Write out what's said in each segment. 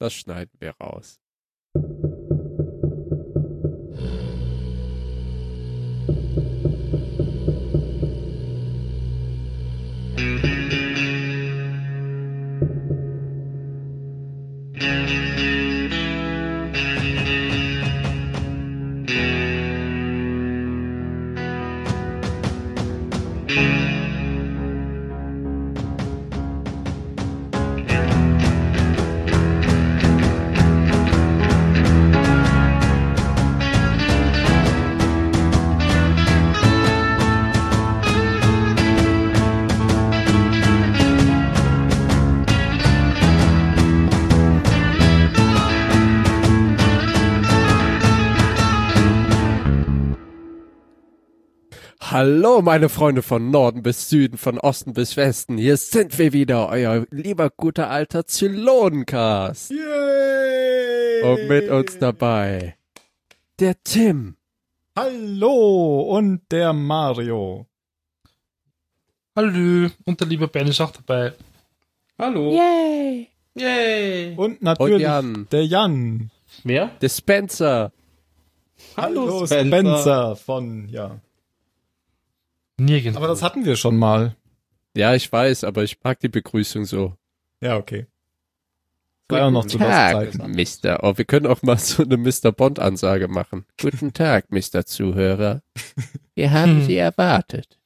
Das schneiden wir raus. Hallo, meine Freunde von Norden bis Süden, von Osten bis Westen. Hier sind wir wieder, euer lieber guter alter Zylonencast. Yay! Und mit uns dabei der Tim. Hallo und der Mario. Hallo, und der liebe Ben ist auch dabei. Hallo. Yay! Yay. Und natürlich Und Jan. der Jan. Wer? Der Spencer. Hallo Spencer. Spencer von, ja. Nirgendwo. Aber das hatten wir schon mal. Ja, ich weiß, aber ich mag die Begrüßung so. Ja, okay. Das war ja noch zu Tag. Mr. Oh, wir können auch mal so eine Mr. Bond-Ansage machen. Guten Tag, Mr. Zuhörer. Wir haben Sie erwartet.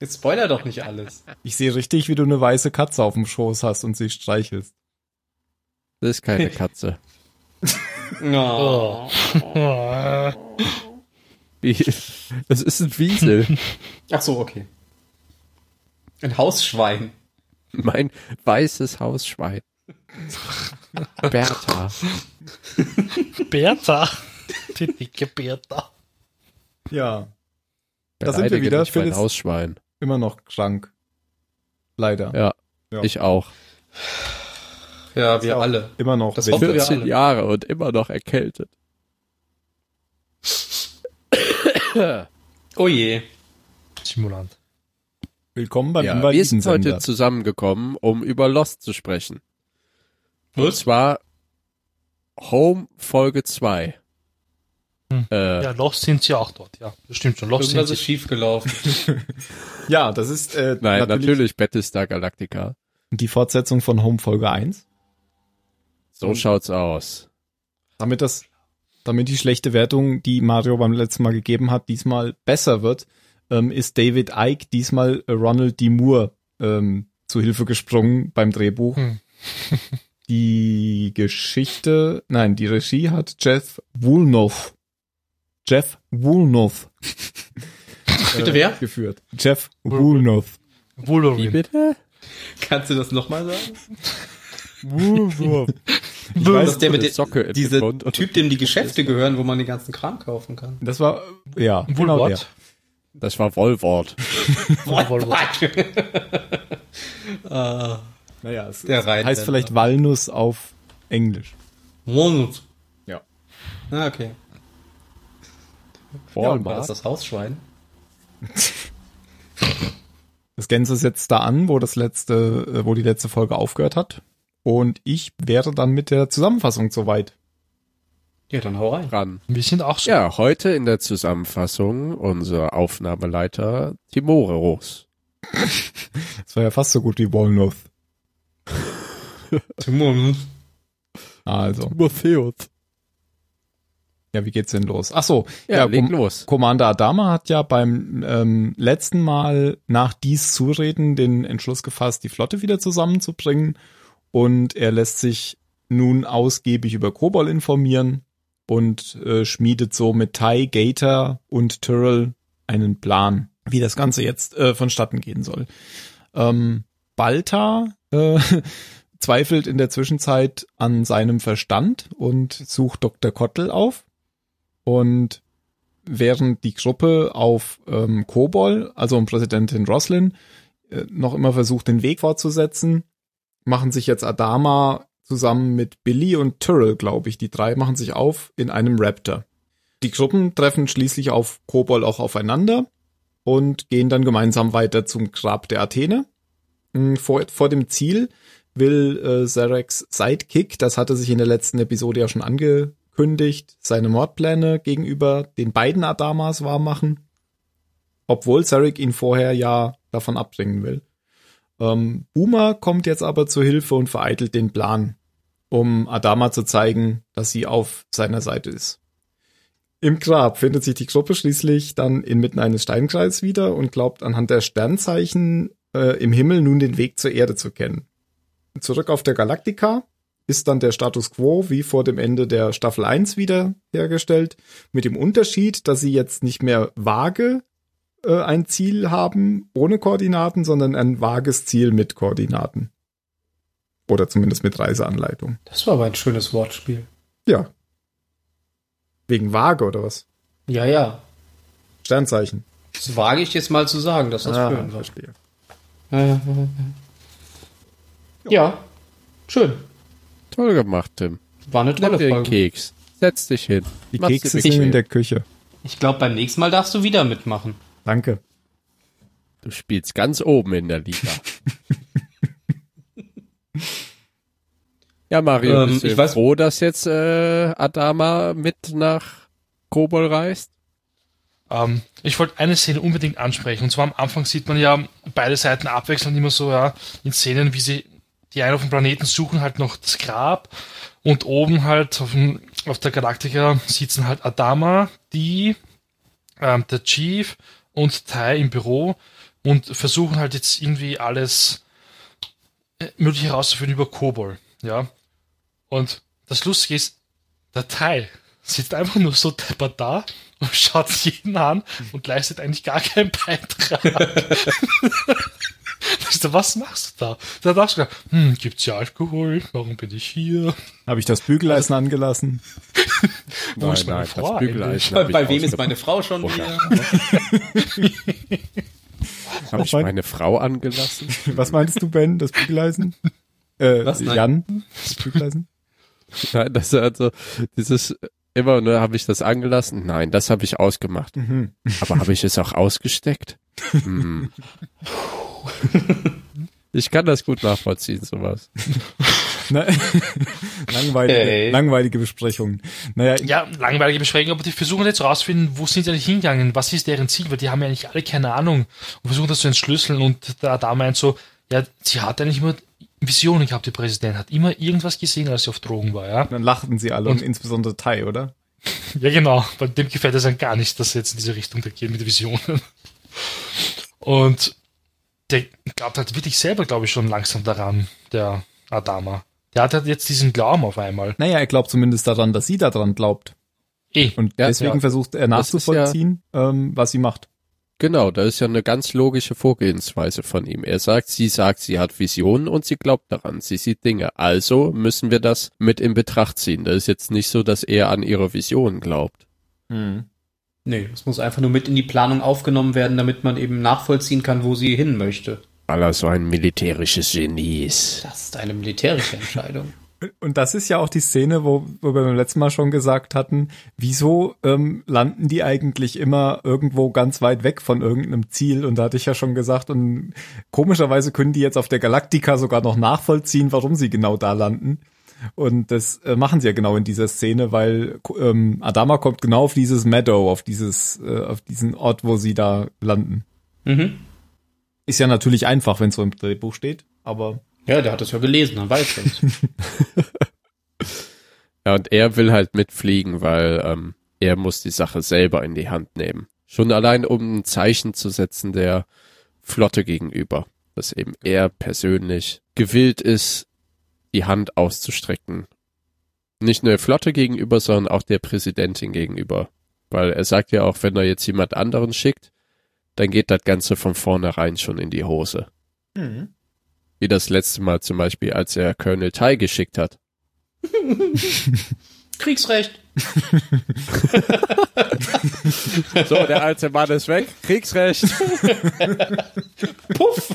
Jetzt spoiler doch nicht alles. Ich sehe richtig, wie du eine weiße Katze auf dem Schoß hast und sie streichelst. Das ist keine Katze. Oh. Das ist ein Wiesel. Ach so, okay. Ein Hausschwein. Mein weißes Hausschwein. Bertha. Bertha. Die dicke Bertha. Ja. Da sind wir wieder. nicht mein Phyllis Hausschwein. immer noch krank. Leider. Ja, Ja. ich auch. Ja, wir alle. Immer noch. Das Winter. hoffen wir 14 alle. Jahre und immer noch erkältet. Oh je. Simulant. Willkommen beim Ja, wir sind heute zusammengekommen, um über Lost zu sprechen. Und Was? zwar Home Folge 2. Hm. Äh, Ja, Lost sind sie auch dort, ja. Das stimmt schon. Lost sind Irgendwas ist sie. schief gelaufen. Ja, das ist äh, Nein, natürlich, Battlestar Galactica. die Fortsetzung von Home Folge 1. So schaut's aus. Damit das, damit die schlechte Wertung, die Mario beim letzten Mal gegeben hat, diesmal besser wird, ähm, ist David Icke diesmal äh, Ronald D. Moore ähm, zu Hilfe gesprungen beim Drehbuch. Hm. Die Geschichte, nein, die Regie hat Jeff Woolnough. Jeff Woolnough. Bitte wer? Geführt. Jeff Woolnough. Wie Wolverine. bitte? Kannst du das nochmal sagen? Woolnough. Ich Das weiß, ist der mit der, Socke und- Typ, dem die Geschäfte gehören, wo man den ganzen Kram kaufen kann. das war, ja, genau der. Das war Wollwort. Woolwort. Ah, Naja, es Der Rheinländer. heißt vielleicht Walnuss auf Englisch. Walnut. Ja. Ah, okay. Walmart. War das das Hausschwein? Das Gänse setzt da an, wo das letzte, äh, wo die letzte Folge aufgehört hat. Und ich wäre dann mit der Zusammenfassung soweit. Ja, dann hau rein. Dran. Wir sind auch so. Ja, heute in der Zusammenfassung unser Aufnahmeleiter Timore Roos. Das war ja fast so gut wie Walnuth. Timon. Also, Matthäus. ja, wie geht's denn los? Ach so, Ja, ja, leg Com los. Commander Adama hat ja beim ähm, letzten Mal nach dies Zureden den Entschluss gefasst, die Flotte wieder zusammenzubringen. Und er lässt sich nun ausgiebig über Kobol informieren und äh, schmiedet so mit Tai, Gator und Tyrrell einen Plan, wie das Ganze jetzt äh, vonstatten gehen soll. Ähm, Balta äh, zweifelt in der Zwischenzeit an seinem Verstand und sucht Dr. Kottel auf. Und während die Gruppe auf ähm, Kobol, also um Präsidentin Roslin, äh, noch immer versucht, den Weg fortzusetzen, machen sich jetzt Adama zusammen mit Billy und Tyrrell, glaube ich, die drei machen sich auf in einem Raptor. Die Gruppen treffen schließlich auf Kobol auch aufeinander und gehen dann gemeinsam weiter zum Grab der Athene. Mm, Vor, vor dem Ziel will äh, Zareks Sidekick, das hatte sich in der letzten Episode ja schon angekündigt, seine Mordpläne gegenüber den beiden Adamas wahrmachen, obwohl Zarek ihn vorher ja davon abbringen will. Ähm, Boomer kommt jetzt aber zur Hilfe und vereitelt den Plan, um Adama zu zeigen, dass sie auf seiner Seite ist. Im Grab findet sich die Gruppe schließlich dann inmitten eines Steinkreises wieder und glaubt anhand der Sternzeichen äh, im Himmel nun den Weg zur Erde zu kennen. Zurück auf der Galaktika ist dann der Status quo wie vor dem Ende der Staffel 1 wieder hergestellt, mit dem Unterschied, dass sie jetzt nicht mehr vage äh, ein Ziel haben ohne Koordinaten, sondern ein vages Ziel mit Koordinaten. Oder zumindest mit Reiseanleitung. Das war aber ein schönes Wortspiel. Ja. Wegen vage oder was? Ja, ja. Sternzeichen. Das wage ich jetzt mal zu sagen, dass das Ah, schön war. verstehe. Ja, schön. Toll gemacht, Tim. War eine Nimm tolle den Folge. Keks. Setz dich hin. Die Mach's Kekse sind in der Küche. Ich glaube, beim nächsten Mal darfst du wieder mitmachen. Danke. Du spielst ganz oben in der Liga. ja, Mario, Ähm, bist du ich weiß- froh, dass jetzt äh, Adama mit nach Kobol reist? Ähm, ich wollte eine Szene unbedingt ansprechen. Und zwar am Anfang sieht man ja beide Seiten abwechselnd immer so, ja, in Szenen, wie sie die einen auf dem Planeten suchen halt noch das Grab und oben halt auf, dem, auf der Galaktika sitzen halt Adama, die, ähm, der Chief und Tai im Büro und versuchen halt jetzt irgendwie alles äh, möglich herauszufinden über Kobol, ja. Und das Lustige ist, der Tai sitzt einfach nur so deppert da und schaut jeden an und leistet eigentlich gar keinen Beitrag. So, was machst du da? Da dachte ich, hm, gibt's ja Alkohol? Warum bin ich hier? Habe ich das Bügeleisen angelassen? Wo ist meine Frau Bügeleisen Bei, bei wem ist meine Frau schon wieder? Habe ich Mein- meine Frau angelassen? Was meinst du, Ben? Das Bügeleisen? Äh, Was? Nein. Jan? Das Bügeleisen? Nein, das ist also dieses immer nur habe ich das angelassen. Nein, das habe ich ausgemacht. Mhm. Aber habe ich es auch ausgesteckt? Hm. Ich kann das gut nachvollziehen, sowas. Ne? langweilige, Hey. langweilige Besprechungen. Naja, Ja, langweilige Besprechung, aber die versuchen jetzt rauszufinden, wo sind sie eigentlich hingegangen, was ist deren Ziel, weil die haben ja eigentlich alle keine Ahnung und versuchen das zu entschlüsseln und der da meint so, ja, sie hat eigentlich immer Visionen gehabt, die Präsident hat immer irgendwas gesehen, als sie auf Drogen war, ja. dann lachten sie alle und, Und- insbesondere Tai, oder? Ja, genau. Bei dem gefällt es dann gar nicht, dass er jetzt in diese Richtung da geht mit Visionen. Und der glaubt halt wirklich selber, glaube ich, schon langsam daran, der Adama. Der hat halt jetzt diesen Glauben auf einmal. Naja, er glaubt zumindest daran, dass sie daran glaubt. Eh. Und Ja, deswegen ja. versucht er nachzuvollziehen, ähm, was sie macht. Genau, das ist ja eine ganz logische Vorgehensweise von ihm. Er sagt, sie sagt, sie hat Visionen und sie glaubt daran, sie sieht Dinge. Also müssen wir das mit in Betracht ziehen. Das ist jetzt nicht so, dass er an ihre Visionen glaubt. Nee, es muss einfach nur mit in die Planung aufgenommen werden, damit man eben nachvollziehen kann, wo sie hin möchte. Weil er so ein militärisches Genie ist. Das ist eine militärische Entscheidung. Und das ist ja auch die Szene, wo, wo wir beim letzten Mal schon gesagt hatten, wieso ähm, landen die eigentlich immer irgendwo ganz weit weg von irgendeinem Ziel? Und da hatte ich ja schon gesagt, und komischerweise können die jetzt auf der Galaktika sogar noch nachvollziehen, warum sie genau da landen. Und das äh, machen sie ja genau in dieser Szene, weil ähm, Adama kommt genau auf dieses Meadow, auf dieses, äh, auf diesen Ort, wo sie da landen. Mhm. Ist ja natürlich einfach, wenn es so im Drehbuch steht, aber Ja, der hat das ja gelesen, dann weiß es. Ja, und er will halt mitfliegen, weil ähm, er muss die Sache selber in die Hand nehmen. Schon allein, um ein Zeichen zu setzen der Flotte gegenüber, dass eben er persönlich gewillt ist, die Hand auszustrecken. Nicht nur der Flotte gegenüber, sondern auch der Präsidentin gegenüber. Weil er sagt ja auch, wenn er jetzt jemand anderen schickt, dann geht das Ganze von vornherein schon in die Hose. Wie das letzte Mal zum Beispiel, als er Colonel Tai geschickt hat. Kriegsrecht. So, der alte Mann ist weg. Kriegsrecht. Puff.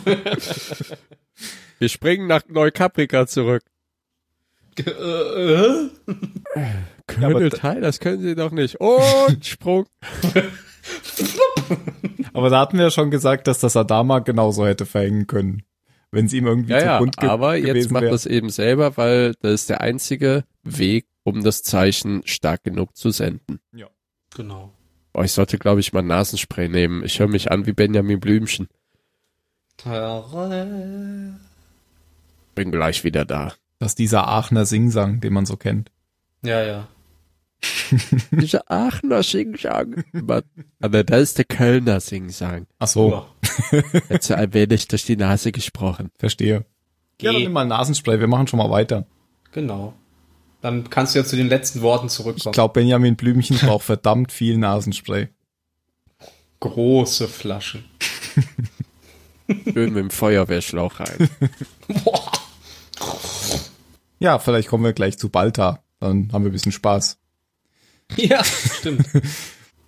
Wir springen nach Neukaprika zurück. Äh, äh. Colonel da- Tai, das können Sie doch nicht. Und Sprung. Aber da hatten wir ja schon gesagt, dass das Adama genauso hätte verhängen können. wenn es ihm irgendwie Ja, zu ja, bunt ge aber jetzt macht das eben selber, weil das ist der einzige Weg, um das Zeichen stark genug zu senden. Genau. Oh, ich sollte, glaube ich, mal Nasenspray nehmen. Ich höre mich an wie Benjamin Blümchen. Bin gleich wieder da. Das ist dieser Aachener Singsang, den man so kennt. Ja, ja. Dieser Aachener Singsang. Aber da ist der Kölner Singsang. Ach so. Jetzt allmählich durch die Nase gesprochen. verstehe. Ja, dann Geh. nimm mal Nasenspray, wir machen schon mal weiter. Genau. Dann kannst du ja zu den letzten Worten Ich zurückkommen. glaube, Benjamin Blümchen braucht verdammt viel Nasenspray. Große Flaschen. Schön mit dem Feuerwehrschlauch rein. Boah. Ja, vielleicht kommen wir gleich zu Balta. Dann haben wir ein bisschen Spaß. Ja, stimmt.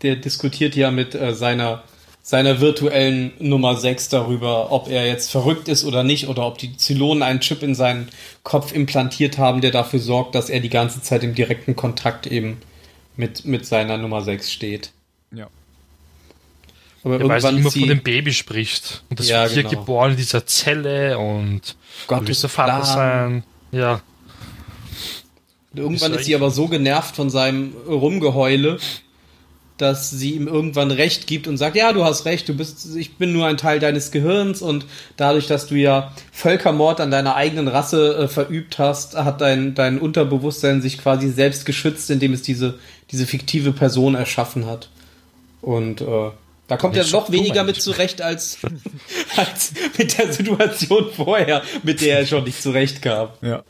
Der diskutiert ja mit äh, seiner, seiner virtuellen Nummer 6 darüber, ob er jetzt verrückt ist oder nicht, oder ob die Zylonen einen Chip in seinen Kopf implantiert haben, der dafür sorgt, dass er die ganze Zeit im direkten Kontakt eben mit, mit seiner Nummer 6 steht. Ja. Aber Ja, weil sie irgendwann immer sie, von dem Baby spricht. Und das Ja, wird hier genau. geboren in dieser Zelle und Gott du ist der Vater sein. Ja. Irgendwann Ist ist sie aber so genervt von seinem Rumgeheule, dass sie ihm irgendwann Recht gibt und sagt, ja, du hast recht, du bist, ich bin nur ein Teil deines Gehirns und dadurch, dass du ja Völkermord an deiner eigenen Rasse äh, verübt hast, hat dein, dein Unterbewusstsein sich quasi selbst geschützt, indem es diese, diese fiktive Person erschaffen hat. Und äh, da kommt er Nicht noch weniger mit zurecht als, als mit der Situation vorher, mit der er schon nicht zurechtkam. Ja.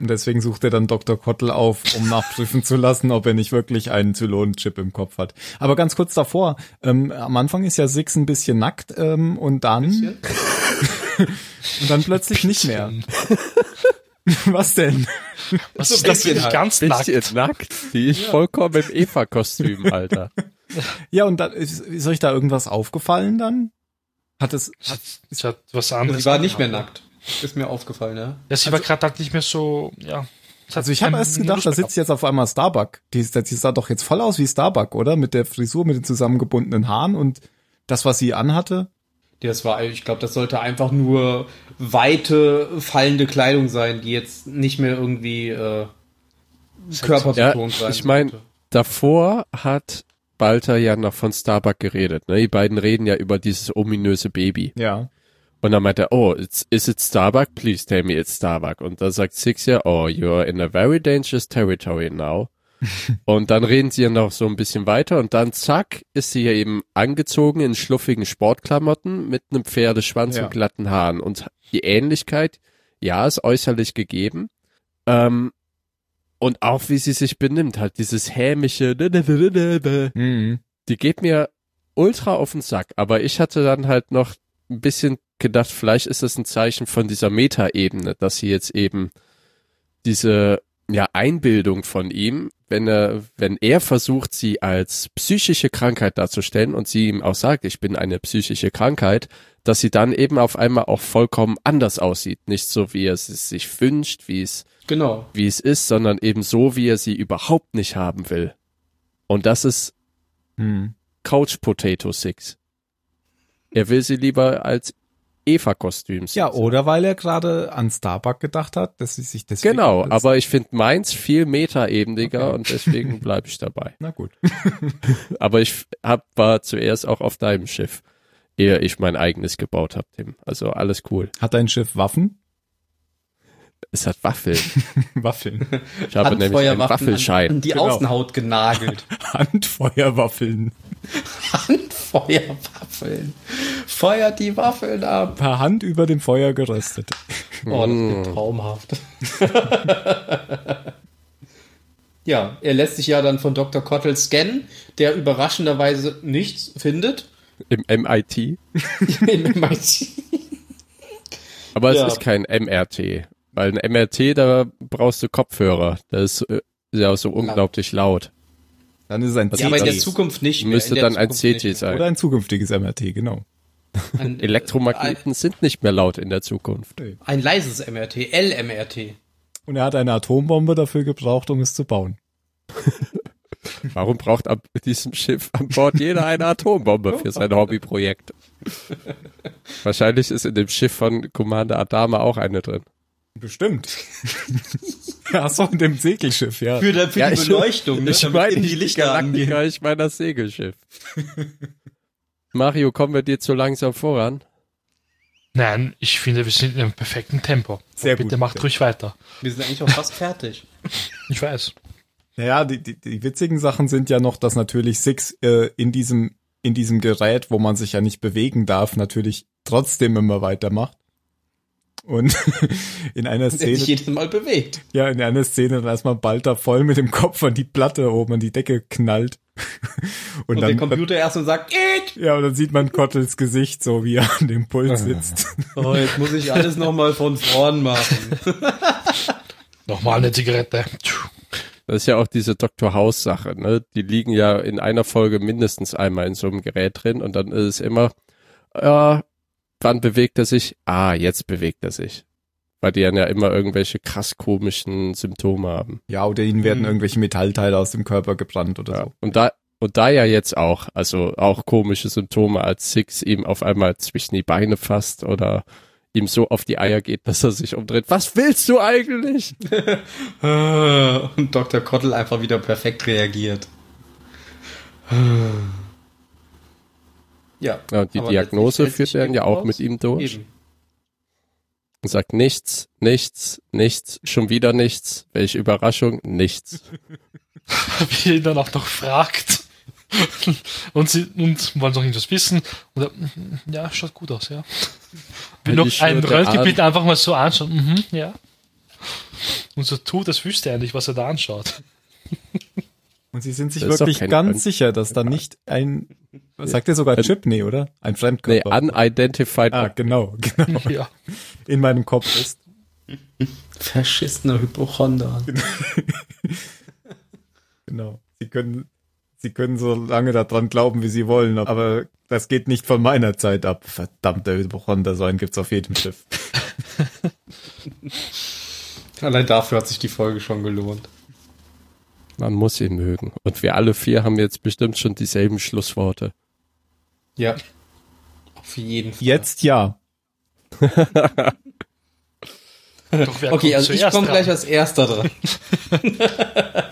Und deswegen sucht er dann Dr. Kottel auf, um nachprüfen zu lassen, ob er nicht wirklich einen Zylonenchip im Kopf hat. Aber ganz kurz davor, ähm, am Anfang ist ja Six ein bisschen nackt ähm, und dann und dann plötzlich nicht mehr. Was denn? Was ist das halt. ganz nackt? Bisschen nackt. Die ist vollkommen im Eva-Kostüm, Alter. Ja, und dann ist, ist euch da irgendwas aufgefallen dann? Hat es Sie hat was anderes. Sie war nicht mehr nackt. Ist mir aufgefallen, ja. Ja, sie war gerade halt nicht mehr so, ja. Hat Also ich habe erst gedacht, da sitzt jetzt auf einmal Starbuck. Die, ist- die sah doch jetzt voll aus wie Starbuck, oder? Mit der Frisur, mit den zusammengebundenen Haaren und das, was sie anhatte. Das war, ich glaube, das sollte einfach nur weite, fallende Kleidung sein, die jetzt nicht mehr irgendwie äh, körperbetont Ja, sein ich mein- sollte. Davor hat Balter ja noch von Starbuck geredet. Ne? Die beiden reden ja über dieses ominöse Baby. Ja. Und dann meint er, oh, it's, is it Starbuck? Please tell me it's Starbuck. Und da sagt Six ja, oh, you're in a very dangerous territory now. und dann reden sie ja noch so ein bisschen weiter und dann zack, ist sie ja eben angezogen in schluffigen Sportklamotten mit einem Pferdeschwanz Ja. und glatten Haaren. Und die Ähnlichkeit, ja, ist äußerlich gegeben. Ähm, und auch wie sie sich benimmt, halt dieses hämische, Mhm. die geht mir ultra auf den Sack. Aber ich hatte dann halt noch ein bisschen gedacht, vielleicht ist das ein Zeichen von dieser Metaebene, dass sie jetzt eben diese ja Einbildung von ihm, wenn er wenn er versucht, sie als psychische Krankheit darzustellen und sie ihm auch sagt, ich bin eine psychische Krankheit, dass sie dann eben auf einmal auch vollkommen anders aussieht, nicht so wie er es sich wünscht, wie es Genau. wie es ist, sondern eben so, wie er sie überhaupt nicht haben will. Und das ist Mhm. Couch Potato Six. Er will sie lieber als Eva-Kostüm sehen. Ja, oder weil er gerade an Starbuck gedacht hat, dass sie sich deswegen. Genau, aber ich finde meins viel metaebeniger Okay. und deswegen bleibe ich dabei. Na gut. Aber ich hab, war zuerst auch auf deinem Schiff, ehe ich mein eigenes gebaut habe, Tim. Also alles cool. Hat dein Schiff Waffen? Es hat Waffeln. Waffeln. Ich habe nämlich einen Waffelschein. An, an die Genau. Außenhaut genagelt. Handfeuerwaffeln. Handfeuerwaffeln. Feuert die Waffeln ab. Per Hand über dem Feuer geröstet. Oh, das Mm. wird traumhaft. ja, er lässt sich ja dann von Dr. Kottel scannen, der überraschenderweise nichts findet. Im MIT. Im MIT. Aber Ja. es ist kein MRT. Weil ein MRT, da brauchst du Kopfhörer. Das ist äh, ja so unglaublich laut. Dann ist es ein Also ja, aber in der das Zukunft nicht mehr. Müsste dann ein Zukunft CT sein. Oder ein zukünftiges MRT, genau. Ein, Elektromagneten sind nicht mehr laut in der Zukunft. Ein leises MRT, LMRT. Und er hat eine Atombombe dafür gebraucht, um es zu bauen. Warum braucht ab diesem Schiff an Bord jeder eine Atombombe für sein Hobbyprojekt? Wahrscheinlich ist in dem Schiff von Commander Adama auch eine drin. Bestimmt. Ach so, in dem Segelschiff, ja. Für, für Ja, die ich- Beleuchtung, ne? Ich damit meine die Lichter Galaktika, ich meine das Segelschiff. Mario, kommen wir dir zu langsam voran? Nein, ich finde, wir sind in einem perfekten Tempo. Sehr Bitte gut. macht ruhig weiter. Wir sind eigentlich auch fast fertig. Ich weiß. Naja, die, die, die witzigen Sachen sind ja noch, dass natürlich Six äh, in diesem in diesem Gerät, wo man sich ja nicht bewegen darf, natürlich trotzdem immer weitermacht. Und in einer Der sich Szene, jedes Mal bewegt. ja, in einer Szene dann erstmal Balta voll mit dem Kopf an die Platte oben an die Decke knallt. Und, Und dann, der Computer erst und sagt, It! ja, und dann sieht man Kottels Gesicht, so wie er an dem Puls sitzt. Oh, jetzt muss ich alles nochmal von vorn machen. Nochmal eine Zigarette. Das ist ja auch diese Dr. House Sache, ne? Die liegen ja in einer Folge mindestens einmal in so einem Gerät drin und dann ist es immer, ja, wann bewegt er sich? Ah, jetzt bewegt er sich. Weil die dann ja immer irgendwelche krass komischen Symptome haben. Ja, oder ihnen werden Mhm. irgendwelche Metallteile aus dem Körper gebrannt oder Ja. so. Und da, und da ja jetzt auch, also auch komische Symptome, als Six ihm auf einmal zwischen die Beine fasst oder ihm so auf die Eier geht, dass er sich umdreht. Was willst du eigentlich? Und Dr. Kottel einfach wieder perfekt reagiert. Ja. Ja, und die Diagnose führt er dann ja auch mit ihm durch. Eben. und sagt nichts, nichts, nichts, schon wieder nichts. Welche Überraschung? Nichts. Wie er ihn dann auch noch fragt. Und sie und wollen noch irgendwas wissen. Und er, mhm, ja, schaut gut aus, ja. Will Weil noch ein Röntgenbild einfach mal so anschauen. Mhm, ja. Und so tut, das wüsste er nicht, was er da anschaut. Und sie sind sich Das wirklich ganz Fremd- sicher, dass da nicht ein, was sagt ihr sogar Chip? Nee, oder? Ein Nee, Fremdkörper. unidentified. ah, genau, genau. Ja. In meinem Kopf ist. Verschissener Hypochonder. Genau. Sie können, sie können so lange daran glauben, wie sie wollen, aber das geht nicht von meiner Zeit ab. Verdammter Hypochonder, so einen gibt's auf jedem Schiff. Allein dafür hat sich die Folge schon gelohnt. Man muss ihn mögen. Und wir alle vier haben jetzt bestimmt schon dieselben Schlussworte. Ja. Auf jeden Fall. Jetzt ja. Doch Okay, also ich komme gleich als erster dran.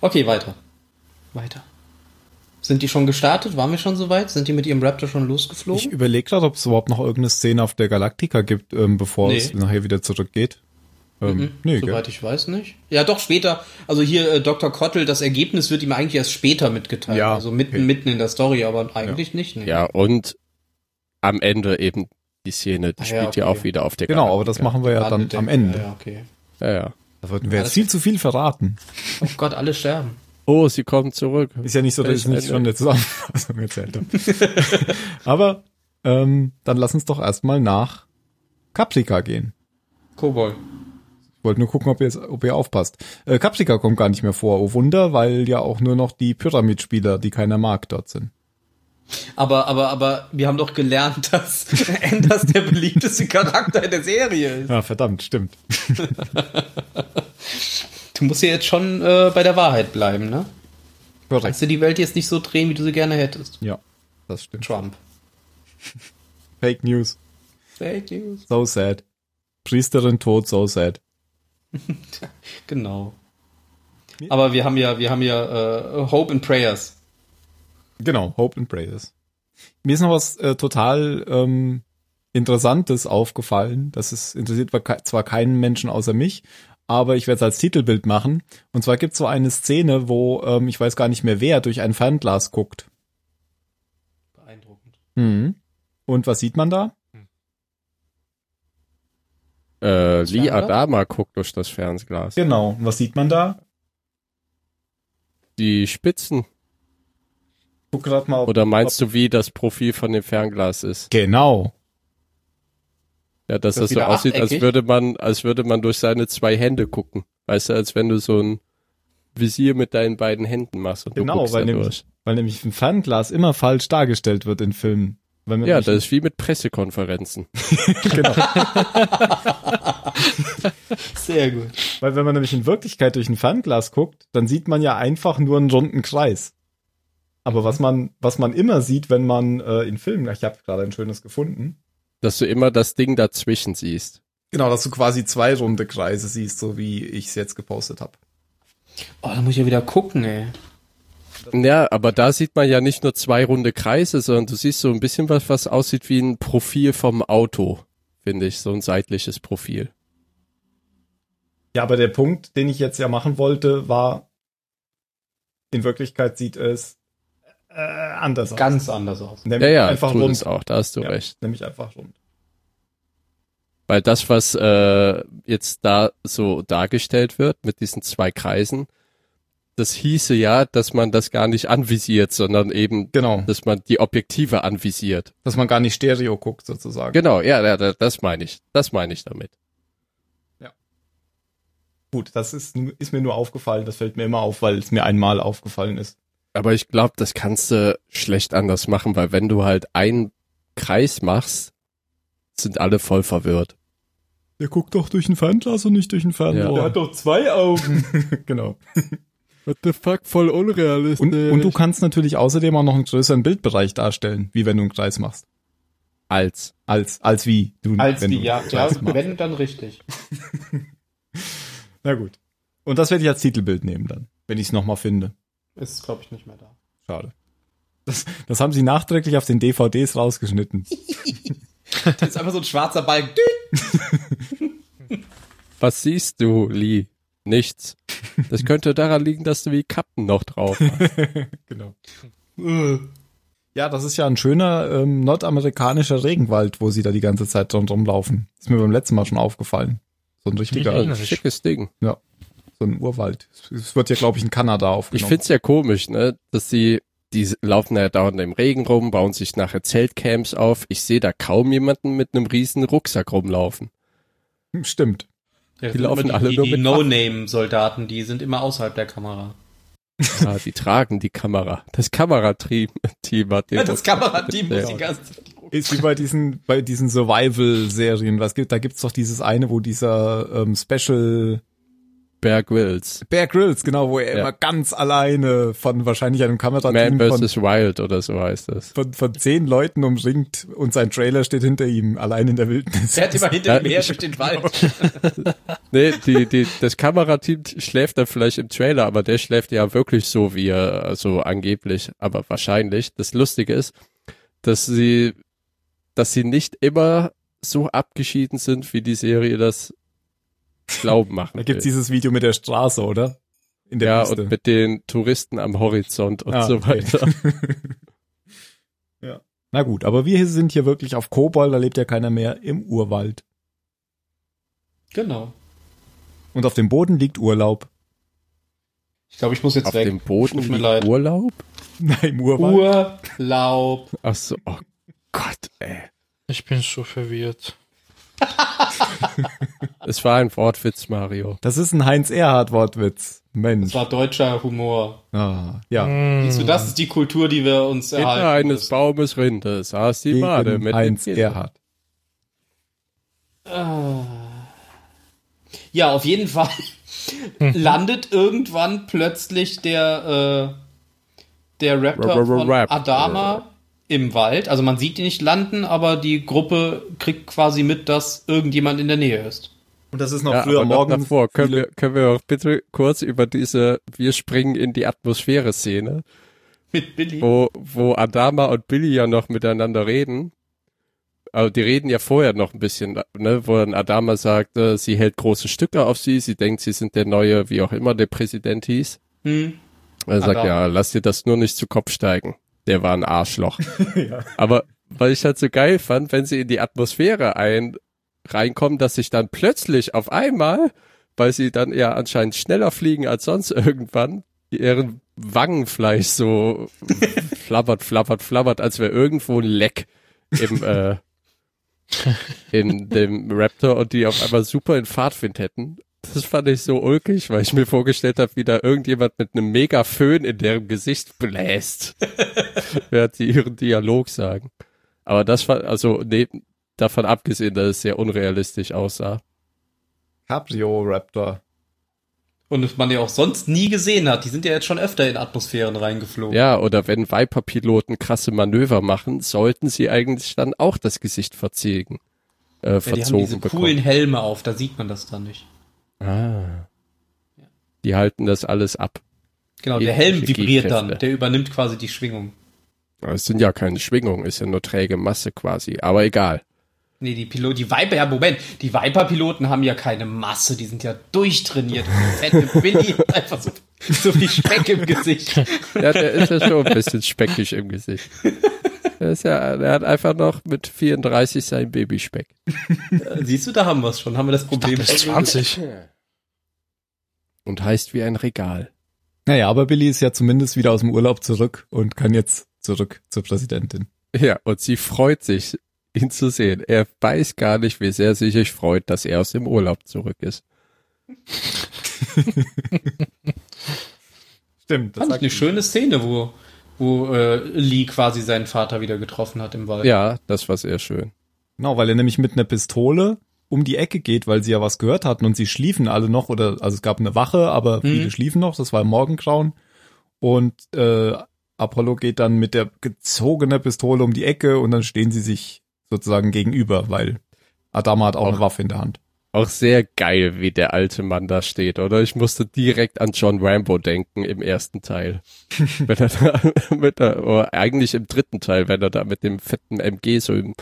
okay, weiter. Weiter. Sind die schon gestartet? Waren wir schon soweit? Sind die mit ihrem Raptor schon Ich losgeflogen? überlege gerade, ob es überhaupt noch irgendeine Szene auf der Galaktika gibt, ähm, bevor Nee. es nachher wieder zurückgeht. Ähm, Mhm, nee, gell? Soweit ich weiß nicht. Ja, doch, später. Also hier äh, Dr. Kottel, das Ergebnis wird ihm eigentlich erst später mitgeteilt. Ja, Also mitten, okay. mitten in der Story, aber eigentlich nicht. Ne? Ja, und am Ende eben die Szene, die Ah, ja, spielt ja okay. auch wieder auf der Genau, aber das machen wir ja dann am Ende. Ja, ja, okay. Ja, ja. Da würden wir Alles jetzt viel zu viel verraten. Oh Gott, alle sterben. Oh, sie kommen zurück. Ist ja nicht so, dass ich nicht schon eine Zusammenfassung erzählt habe. Aber ähm, dann lass uns doch erstmal nach Caprica gehen. Kobol. Wollte nur gucken, ob ihr, jetzt- ob ihr aufpasst. Äh, Caprica kommt gar nicht mehr vor. Oh Wunder, weil ja auch nur noch die Pyramidspieler, die keiner mag, dort sind. Aber, aber, aber wir haben doch gelernt, dass Enders der beliebteste Charakter in der Serie ist. Ja, verdammt, stimmt. Du musst ja jetzt schon äh, bei der Wahrheit bleiben, ne? Korrekt. Kannst du die Welt jetzt nicht so drehen, wie du sie gerne hättest. Ja, das stimmt. Trump. Fake News. Fake News. So sad. Priesterin tot, so sad. Genau. Aber wir haben ja, wir haben ja äh, Hope and Prayers. Genau, Hope and Praises. Mir ist noch was äh, total ähm, Interessantes aufgefallen. Das ist interessiert zwar keinen Menschen außer mich, aber ich werde es als Titelbild machen. Und zwar gibt es so eine Szene, wo ähm, ich weiß gar nicht mehr wer durch ein Fernglas guckt. Beeindruckend. Mhm. Und was sieht man da? Äh, Lee? Adama guckt durch das Fernglas. Genau. Und was sieht man da? Die Spitzen. Guck grad mal. Ob, Oder meinst du, wie das Profil von dem Fernglas ist? genau. Ja, dass Das das so aussieht, als würde man, als würde man durch seine zwei Hände gucken. Weißt du, als wenn du so ein Visier mit deinen beiden Händen machst und du Genau, guckst weil da nämlich, durch. weil nämlich ein Fernglas immer falsch dargestellt wird in Filmen. Ja, das ist wie mit Pressekonferenzen. genau. Sehr gut. Weil wenn man nämlich in Wirklichkeit durch ein Fernglas guckt, dann sieht man ja einfach nur einen runden Kreis. Aber was man, was man immer sieht, wenn man äh, in Filmen, ich habe gerade ein schönes gefunden, Dass du immer das Ding dazwischen siehst. genau, dass du quasi zwei runde Kreise siehst, so wie ich es jetzt gepostet habe. Oh, da muss ich ja wieder gucken, ey. Ja, aber da sieht man ja nicht nur zwei runde Kreise, sondern du siehst so ein bisschen was, was aussieht wie ein Profil vom Auto, finde ich, so ein seitliches Profil. Ja, aber der Punkt, den ich jetzt ja machen wollte, war, in Wirklichkeit sieht es äh, anders aus. Ganz anders aus. Nämlich Ja, ja, einfach tut rund. es auch, da hast du Ja, recht. Nämlich einfach rund. Weil das, was äh, jetzt da so dargestellt wird mit diesen zwei Kreisen, das hieße ja, dass man das gar nicht anvisiert, sondern eben, Genau. dass man die Objektive anvisiert. Dass man gar nicht Stereo guckt, sozusagen. Genau, ja, ja, da- das meine ich. Das meine ich damit. Gut, das ist, ist mir nur aufgefallen, das fällt mir immer auf, weil es mir einmal aufgefallen ist. Aber ich glaube, das kannst du schlecht anders machen, weil wenn du halt einen Kreis machst, sind alle voll verwirrt. Der guckt doch durch ein Fernglas und nicht durch ein Fernrohr. Ja. Der hat doch zwei Augen. genau. What the fuck, voll unrealistisch. Und, und du kannst natürlich außerdem auch noch einen größeren Bildbereich darstellen, wie wenn du einen Kreis machst. als. Als, als wie du, Als wenn wie, du ja, machst. wenn, dann richtig. Na gut. Und das werde ich als Titelbild nehmen dann, wenn ich es nochmal finde. Ist, glaube ich, nicht mehr da. Schade. Das, das haben sie nachträglich auf den DVDs rausgeschnitten. Das ist einfach so ein schwarzer Balken. Was siehst du, Lee? Nichts. Das könnte daran liegen, dass du wie Kappen noch drauf hast. genau. Ja, das ist ja ein schöner ähm, nordamerikanischer Regenwald, wo sie da die ganze Zeit drum rumlaufen. Ist mir beim letzten Mal schon aufgefallen. So ein richtiger. Schickes Ding. so ein Urwald. Es wird ja, glaube ich, in Kanada Ich aufgenommen. find's ja komisch, ne, dass sie, die laufen ja dauernd im Regen rum, bauen sich nachher Zeltcamps auf. Ich sehe da kaum jemanden mit einem riesen Rucksack rumlaufen. Stimmt. Ja, Die laufen alle die, nur die mit No-Name-Soldaten, die sind immer außerhalb der Kamera. Ah, die tragen die Kamera. Das Kamerateam Team hat den Das Kamerateam muss Ja. die ganze Zeit die Ist wie bei diesen, bei diesen Survival-Serien. Was gibt, da gibt's doch dieses eine, wo dieser ähm, Special Bear Grylls. Bear Grylls, genau, wo er Ja. immer ganz alleine von wahrscheinlich einem Man Kamerateam von, vs. Wild oder so heißt das. von, von zehn Leuten umringt und sein Trailer steht hinter ihm, allein in der Wildnis. Der hat immer hinter ihm her durch den Wald. Nee, die, die, das Kamerateam schläft dann vielleicht im Trailer, aber der schläft ja wirklich so, wie er, also angeblich, aber wahrscheinlich. Das Lustige ist, dass sie, dass sie nicht immer so abgeschieden sind, wie die Serie das glauben machen. Da gibt's will. dieses Video mit der Straße, oder? In der ja, Wüste. und mit den Touristen am Horizont und Ah, so okay. weiter. ja. Na gut, aber wir sind hier wirklich auf Kobol, da lebt ja keiner mehr im Urwald. Genau. Und auf dem Boden liegt Urlaub. Ich glaube, ich muss jetzt Auf weg. dem Boden liegt leid. Urlaub? Nein, im Urwald. Urlaub. Ach so, oh Gott, ey. Ich bin so verwirrt. Es war ein Wortwitz, Mario. Das ist ein Heinz-Erhardt-Wortwitz. Mensch. Das war deutscher Humor. Ah, ja. Hm. Siehst du, das ist die Kultur, die wir uns Hinter erhalten. eines müssen. Baumes Rinde saß die Made Gegen mit Heinz den Kindern. Erhardt. Ah. Ja, auf jeden Fall landet irgendwann plötzlich der, äh, der Raptor Rap, rap, von. Adama im Wald. Also man sieht ihn nicht landen, aber die Gruppe kriegt quasi mit, dass irgendjemand in der Nähe ist. Und das ist noch Ja, früher aber noch davor können wir, können wir auch bitte kurz über diese Wir springen in die Atmosphäre-Szene, Mit Billy. wo, wo Adama und Billy ja noch miteinander reden. Aber die reden ja vorher noch ein bisschen, ne, wo dann Adama sagt, äh, sie hält große Stücke auf sie, sie denkt, sie sind der neue, wie auch immer der Präsident hieß. Hm. Er sagt, Adama. ja, lass dir das nur nicht zu Kopf steigen. Der war ein Arschloch. Ja. Aber weil ich halt so geil fand, wenn sie in die Atmosphäre ein reinkommen, dass sich dann plötzlich auf einmal, weil sie dann ja anscheinend schneller fliegen als sonst irgendwann, ihren Wangenfleisch so flabbert, flabbert, flabbert, als wäre irgendwo ein Leck im äh, in dem Raptor und die auf einmal super in Fahrtwind hätten. Das fand ich so ulkig, weil ich mir vorgestellt habe, wie da irgendjemand mit einem mega Föhn in deren Gesicht bläst, während die ihren Dialog sagen. Aber das war, also neben, davon abgesehen, dass es sehr unrealistisch aussah. Cabrio Raptor. Und man ja auch sonst nie gesehen hat. Die sind ja jetzt schon öfter in Atmosphären reingeflogen. Ja, oder wenn Viper-Piloten krasse Manöver machen, sollten sie eigentlich dann auch das Gesicht verziehen. Äh, Ja, die haben verzogen diese bekommen. coolen Helme auf, da sieht man das dann nicht. Ah. Die halten das alles ab. Genau, der Helm vibriert dann, der übernimmt quasi die Schwingung. Es sind ja keine Schwingungen, ist ja nur träge Masse quasi. Aber egal. Nee, die Pilot, die Viper, ja, Moment, die Viper-Piloten haben ja keine Masse, die sind ja durchtrainiert. Und der fette Billy einfach so, so viel Speck im Gesicht. Ja, der ist ja schon ein bisschen speckig im Gesicht. Der, ist ja, der hat einfach noch mit 34 sein Babyspeck. Siehst du, da haben wir es schon, haben wir das Problem. Bis 20. Und heißt wie ein Regal. Naja, aber Billy ist ja zumindest wieder aus dem Urlaub zurück und kann jetzt zurück zur Präsidentin. Ja, und sie freut sich, ihn zu sehen. Er weiß gar nicht, wie sehr sie sich freut, dass er aus dem Urlaub zurück ist. Stimmt. Fand ich eine schöne Szene, wo, wo äh, Lee quasi seinen Vater wieder getroffen hat im Wald. Ja, das war sehr schön. Genau, weil er nämlich mit einer Pistole um die Ecke geht, weil sie ja was gehört hatten und sie schliefen alle noch oder also es gab eine Wache, aber viele schliefen noch, das war im Morgengrauen und äh, Apollo geht dann mit der gezogenen Pistole um die Ecke und dann stehen sie sich sozusagen gegenüber, weil Adama hat auch eine Waffe in der Hand. Auch sehr geil, wie der alte Mann da steht, oder? Ich musste direkt an John Rambo denken im ersten Teil. wenn er da mit der, oder eigentlich im dritten Teil, wenn er da mit dem fetten MG so im,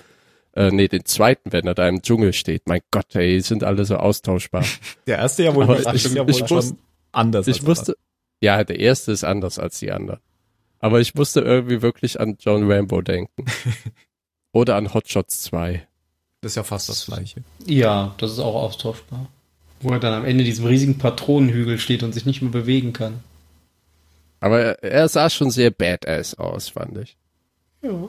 äh, nee, den zweiten, wenn er da im Dschungel steht. Mein Gott, ey, die sind alle so austauschbar. Der erste ja wohl, Aber ist ich- ja wohl ich wusste- anders. Ich musste, ja, der erste ist anders als die anderen. Aber ich musste irgendwie wirklich an John Rambo denken. Oder an Hot Shots 2. Das ist ja fast das Gleiche. Ja, das ist auch austauschbar. Wo er dann am Ende diesem riesigen Patronenhügel steht und sich nicht mehr bewegen kann. Aber er, sah schon sehr badass aus, fand ich. Ja.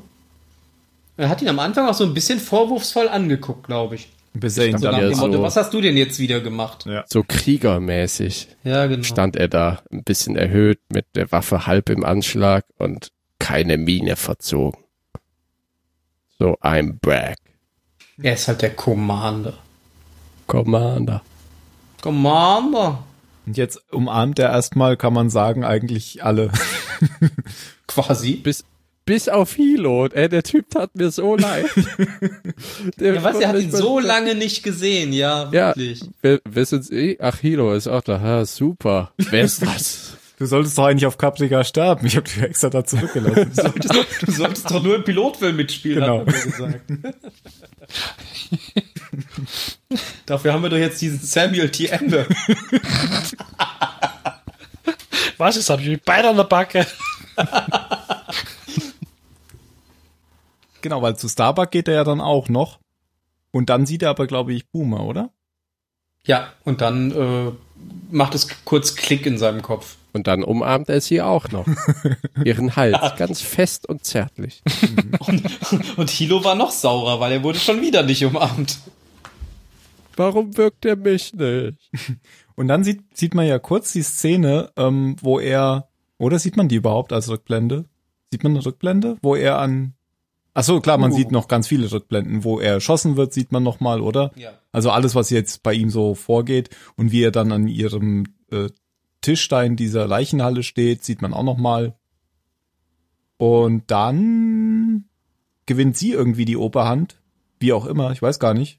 Er hat ihn am Anfang auch so ein bisschen vorwurfsvoll angeguckt, glaube ich. Bis er ihn So dann Motto, so- was hast du denn jetzt wieder gemacht? Ja. So kriegermäßig Ja, genau. stand er da, ein bisschen erhöht, mit der Waffe halb im Anschlag und keine Miene verzogen. So, I'm back. Er ist halt der Commander. Commander. Commander. Und jetzt umarmt er erstmal, kann man sagen, eigentlich alle. Quasi. Bis, bis auf Hilo. Ey, der Typ tat mir so leid. Der Ja, was? Er hat ihn so lange lange nicht gesehen, ja, Ja, wirklich. wir, wissen Sie, ach, Hilo ist auch da, ha, super. Wer ist das? Du solltest doch eigentlich auf Caprica sterben. Ich habe dich extra da zurückgelassen. Du solltest, du solltest doch nur im Pilotfilm mitspielen, Genau. hat man gesagt. Dafür haben wir doch jetzt diesen Samuel T. Ember. Was ist, hab ich mit beide an der Backe? genau, weil zu Starbuck geht er ja dann auch noch. Und dann sieht er aber, glaube ich, Boomer, oder? Ja, und dann äh, macht es kurz Klick in seinem Kopf. Und dann umarmt er sie auch noch. Ihren Hals, ganz fest und zärtlich. Und, und Hilo war noch saurer, weil er wurde schon wieder nicht umarmt. Warum wirkt er mich nicht? Und dann sieht, sieht man ja kurz die Szene, ähm, wo er, oder sieht man die überhaupt als Rückblende? Sieht man eine Rückblende, wo er an, ach so, klar, man Uh. sieht noch ganz viele Rückblenden, wo er erschossen wird, sieht man noch mal, oder? Ja. Also alles, was jetzt bei ihm so vorgeht und wie er dann an ihrem äh, Tischstein dieser Leichenhalle steht, sieht man auch noch mal. Und dann gewinnt sie irgendwie die Oberhand, wie auch immer, ich weiß gar nicht.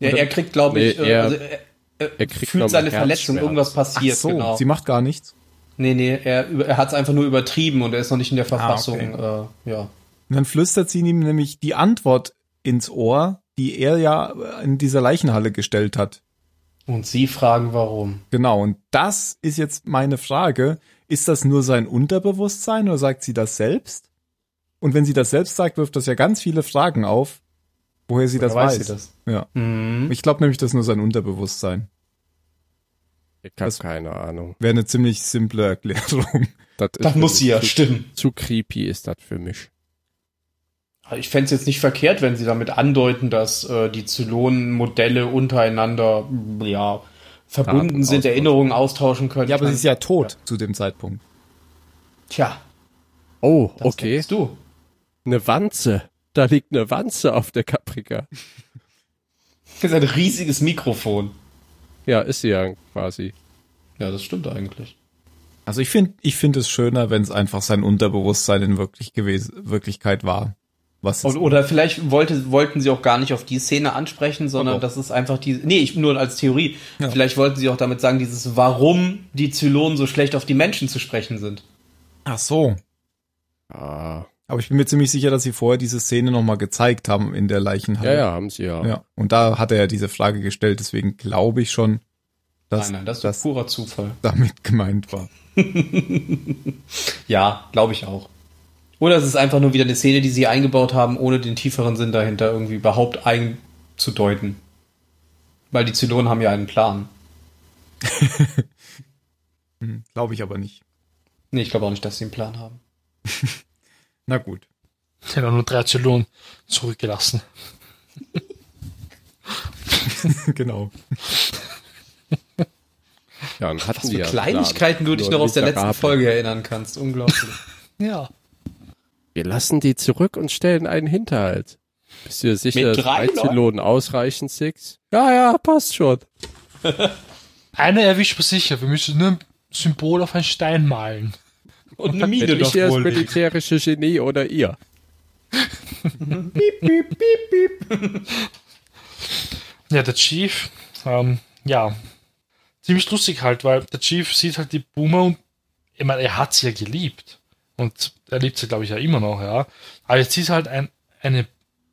Ja, Oder- er kriegt, glaube ich, Nee, er- also, er, er, er kriegt fühlt seine Verletzung, irgendwas passiert, Ach so, genau. sie macht gar nichts. Nee, nee, er, er hat es einfach nur übertrieben und er ist noch nicht in der Verfassung. okay. äh, ja. Und dann flüstert sie ihm nämlich die Antwort ins Ohr, die er ja in dieser Leichenhalle gestellt hat. Und sie fragen, warum. Genau, und das ist jetzt meine Frage. Ist das nur sein Unterbewusstsein oder sagt sie das selbst? Und wenn sie das selbst sagt, wirft das ja ganz viele Fragen auf, woher sie das Woher weiß. weiß sie das? Ja. Mhm. Ich glaube nämlich, das ist nur sein Unterbewusstsein. Ich habe Das- keine Ahnung. Wäre eine ziemlich simple Erklärung. Das, Das muss sie ja zu, stimmen. Zu creepy ist das für mich. Ich fände es jetzt nicht verkehrt, wenn sie damit andeuten, dass äh, die Zylonen-Modelle untereinander mh, ja, verbunden Daten sind, austauschen. Erinnerungen austauschen können. Ja, aber sie ist ja tot zu dem Zeitpunkt. Tja, Oh, das okay. du. Eine Wanze. Da liegt eine Wanze auf der Caprica. Das ist ein riesiges Mikrofon. Ja, ist sie ja quasi. Ja, das stimmt eigentlich. Also ich finde, ich finde es schöner, wenn es einfach sein Unterbewusstsein in wirklich gewesen, Wirklichkeit war. Was Und, oder vielleicht wollte, wollten sie auch gar nicht auf die Szene ansprechen, sondern das ist einfach die, nee, ich, nur als Theorie. Ja. Vielleicht wollten sie auch damit sagen, dieses, warum die Zylonen so schlecht auf die Menschen zu sprechen sind. Ach so. Ah, Aber ich bin mir ziemlich sicher, dass sie vorher diese Szene nochmal gezeigt haben in der Leichenhalle. ja, ja, haben sie ja. Ja, und da hat er ja diese Frage gestellt, deswegen glaube ich schon, dass nein, nein, das das purer Zufall. damit gemeint war. Ja, glaube ich auch. Oder es ist einfach nur wieder eine Szene, die sie eingebaut haben, ohne den tieferen Sinn dahinter irgendwie überhaupt einzudeuten. Weil die Zylonen haben ja einen Plan. Hm, glaube ich aber nicht. Nee, ich glaube auch nicht, dass sie einen Plan haben. Na gut. Ja, nur drei Zylonen zurückgelassen. genau. Ja, und hatten Was die für Kleinigkeiten du dich Nur noch aus der letzten. Folge erinnern kannst. Unglaublich. Ja. Wir lassen die zurück und stellen einen Hinterhalt. Bist du dir sicher, Mit dass drei Zylonen ausreichen, Six? Ja, ja, passt schon. Eine erwischt man sicher. Wir müssen nur ein Symbol auf einen Stein malen. Und eine Mine ich doch hier das militärische Genie oder ihr? Piep, piep, piep, piep. Ja, der Chief, ähm, ja, ziemlich lustig halt, weil der Chief sieht halt die Boomer und ich meine, er hat sie ja geliebt. Und er liebt sie, glaube ich, ja immer noch, ja. Aber jetzt ist halt ein, eine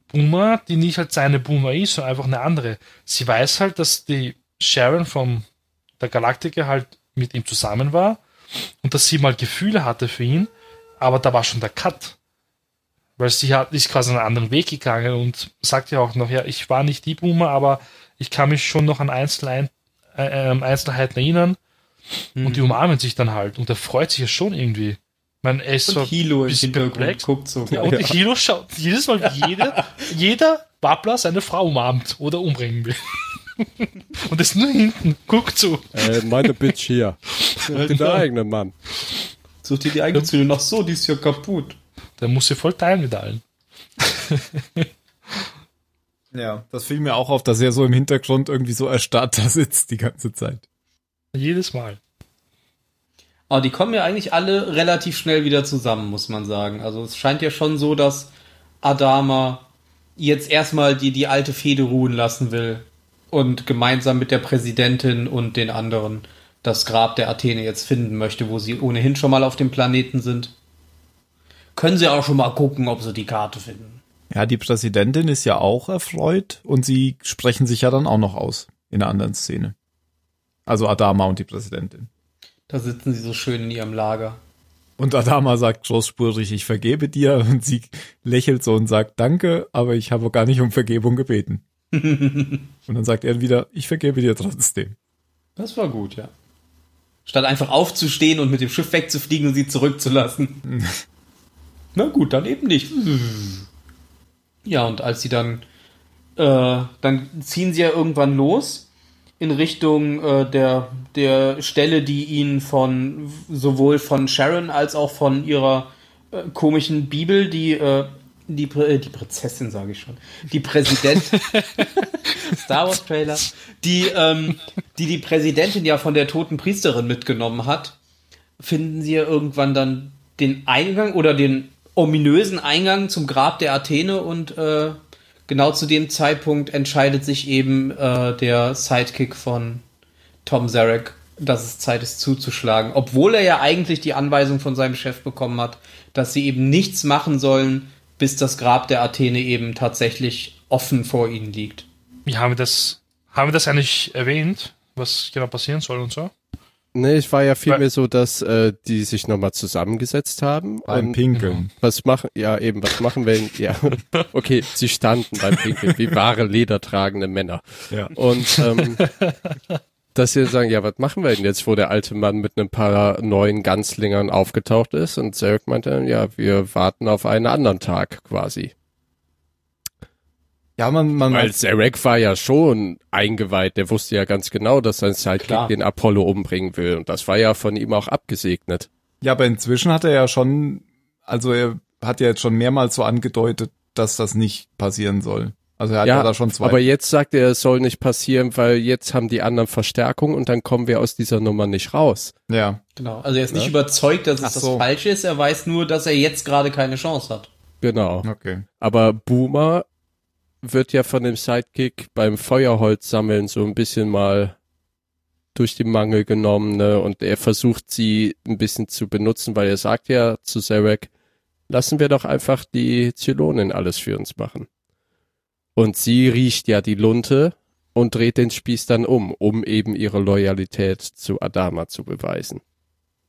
Boomer, die nicht halt seine Boomer ist, sondern einfach eine andere. Sie weiß halt, dass die Sharon vom der Galaktiker halt mit ihm zusammen war und dass sie mal Gefühle hatte für ihn, aber da war schon der Cut. Weil sie hat, ist quasi einen anderen Weg gegangen und sagt ja auch noch, ja, ich war nicht die Boomer, aber ich kann mich schon noch an Einzelheiten, äh, ähm, Einzelheiten erinnern und die umarmen sich dann halt und er freut sich ja schon irgendwie. Er ist so Und Hilo im bisschen Hintergrund perplex. guckt so. Ja, und Hilo schaut jedes Mal, wie jeder, jeder Wappler seine Frau umarmt oder umbringen will. Und das nur hinten, guckt so. Äh, meine Bitch hier. Den eigenen Mann. Such dir die eigene Zylonen. Ach so, die ist ja kaputt. Der muss sie voll teilen mit allen. Ja, das fiel mir auch auf, dass er so im Hintergrund irgendwie so erstarrt da sitzt die ganze Zeit. Jedes Mal. Aber die kommen ja eigentlich alle relativ schnell wieder zusammen, muss man sagen. Also es scheint ja schon so, dass Adama jetzt erstmal die, die alte Fehde ruhen lassen will und gemeinsam mit der Präsidentin und den anderen das Grab der Athene jetzt finden möchte, wo sie ohnehin schon mal auf dem Planeten sind. Können sie auch schon mal gucken, ob sie die Karte finden. Ja, die Präsidentin ist ja auch erfreut und sie sprechen sich ja dann auch noch aus in einer anderen Szene. Also Adama und die Präsidentin. Da sitzen sie so schön in ihrem Lager. Und Adama sagt großspurig, ich vergebe dir und sie lächelt so und sagt Danke, aber ich habe gar nicht um Vergebung gebeten. und dann sagt er wieder, ich vergebe dir trotzdem. Das war gut, ja. Statt einfach aufzustehen und mit dem Schiff wegzufliegen und sie zurückzulassen. Na gut, dann eben nicht. Ja, und als sie dann, äh, dann ziehen sie ja irgendwann los in Richtung äh, der, der Stelle, die ihnen von sowohl von Sharon als auch von ihrer äh, komischen Bibel, die äh, die, Prä- äh, die Prinzessin, sage ich schon, die Präsidentin, Star Wars Trailer, die, ähm, die die Präsidentin ja von der toten Priesterin mitgenommen hat, finden sie ja irgendwann dann den Eingang oder den ominösen Eingang zum Grab der Athene und äh, genau zu dem Zeitpunkt entscheidet sich eben äh, der Sidekick von Tom Zarek, dass es Zeit ist zuzuschlagen, obwohl er ja eigentlich die Anweisung von seinem Chef bekommen hat, dass sie eben nichts machen sollen, bis das Grab der Athene eben tatsächlich offen vor ihnen liegt. Wie haben wir das, haben wir das eigentlich erwähnt, was genau passieren soll und so? Nee, es war ja vielmehr so, dass äh, die sich nochmal zusammengesetzt haben. Beim und Pinkeln. Was machen, ja eben, was machen wir, denn- ja, okay, sie standen beim Pinkeln, wie wahre ledertragende Männer. Ja. Und ähm, dass sie sagen, ja, was machen wir denn jetzt, wo der alte Mann mit ein paar neuen Ganzlingern aufgetaucht ist? Und Zarek meinte, ja, wir warten auf einen anderen Tag quasi. Ja, man, man, Weil Zarek war ja schon eingeweiht, der wusste ja ganz genau, dass sein Sidekick Klar. den Apollo umbringen will. Und das war ja von ihm auch abgesegnet. ja, aber inzwischen hat er ja schon, also er hat ja jetzt schon mehrmals so angedeutet, dass das nicht passieren soll. Also er hat ja, Ja, da schon zwei. aber jetzt sagt er, es soll nicht passieren, weil jetzt haben die anderen Verstärkung und dann kommen wir aus dieser Nummer nicht raus. ja. Genau. Also er ist nicht Ja. überzeugt, dass es Ach das so. Falsche ist. Er weiß nur, dass er jetzt gerade keine Chance hat. Genau. Okay. Aber Boomer wird ja von dem Sidekick beim Feuerholz sammeln so ein bisschen mal durch die Mangel genommen, ne? Und er versucht sie ein bisschen zu benutzen, weil er sagt ja zu Zarek, lassen wir doch einfach die Zylonen alles für uns machen. Und sie riecht ja die Lunte und dreht den Spieß dann um, um eben ihre Loyalität zu Adama zu beweisen.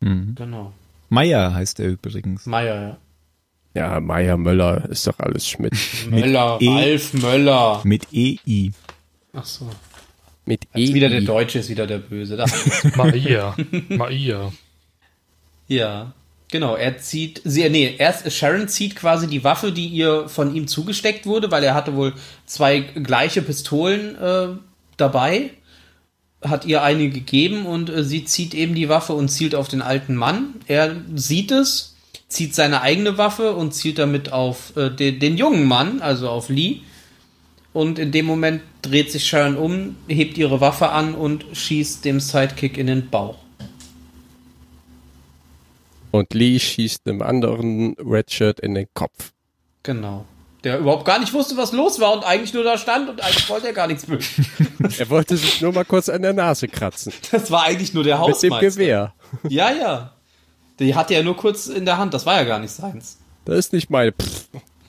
Mhm. Genau. Meier heißt er übrigens. Meier, Ja, Meier Möller ist doch alles Schmidt. ja. Möller, E- Ralf Möller. Mit EI. Ach so. Mit Jetzt E. wieder der Deutsche ist wieder der Böse. Da. Maria. Maria. ja. Genau, er zieht, sie, nee, erst Sharon zieht quasi die Waffe, die ihr von ihm zugesteckt wurde, weil er hatte wohl zwei gleiche Pistolen äh, dabei, hat ihr eine gegeben und äh, sie zieht eben die Waffe und zielt auf den alten Mann. Er sieht es, zieht seine eigene Waffe und zielt damit auf äh, den, den jungen Mann, also auf Lee. Und in dem Moment dreht sich Sharon um, hebt ihre Waffe an und schießt dem Sidekick in den Bauch. Und Lee schießt einem anderen Redshirt in den Kopf. Genau. Der überhaupt gar nicht wusste, was los war und eigentlich nur da stand und eigentlich wollte er gar nichts mehr. Er wollte sich nur mal kurz an der Nase kratzen. Das war eigentlich nur der Mit dem Hausmeister. Gewehr. Ja, ja. Die hatte er nur kurz in der Hand, das war ja gar nicht seins. Das ist nicht meine.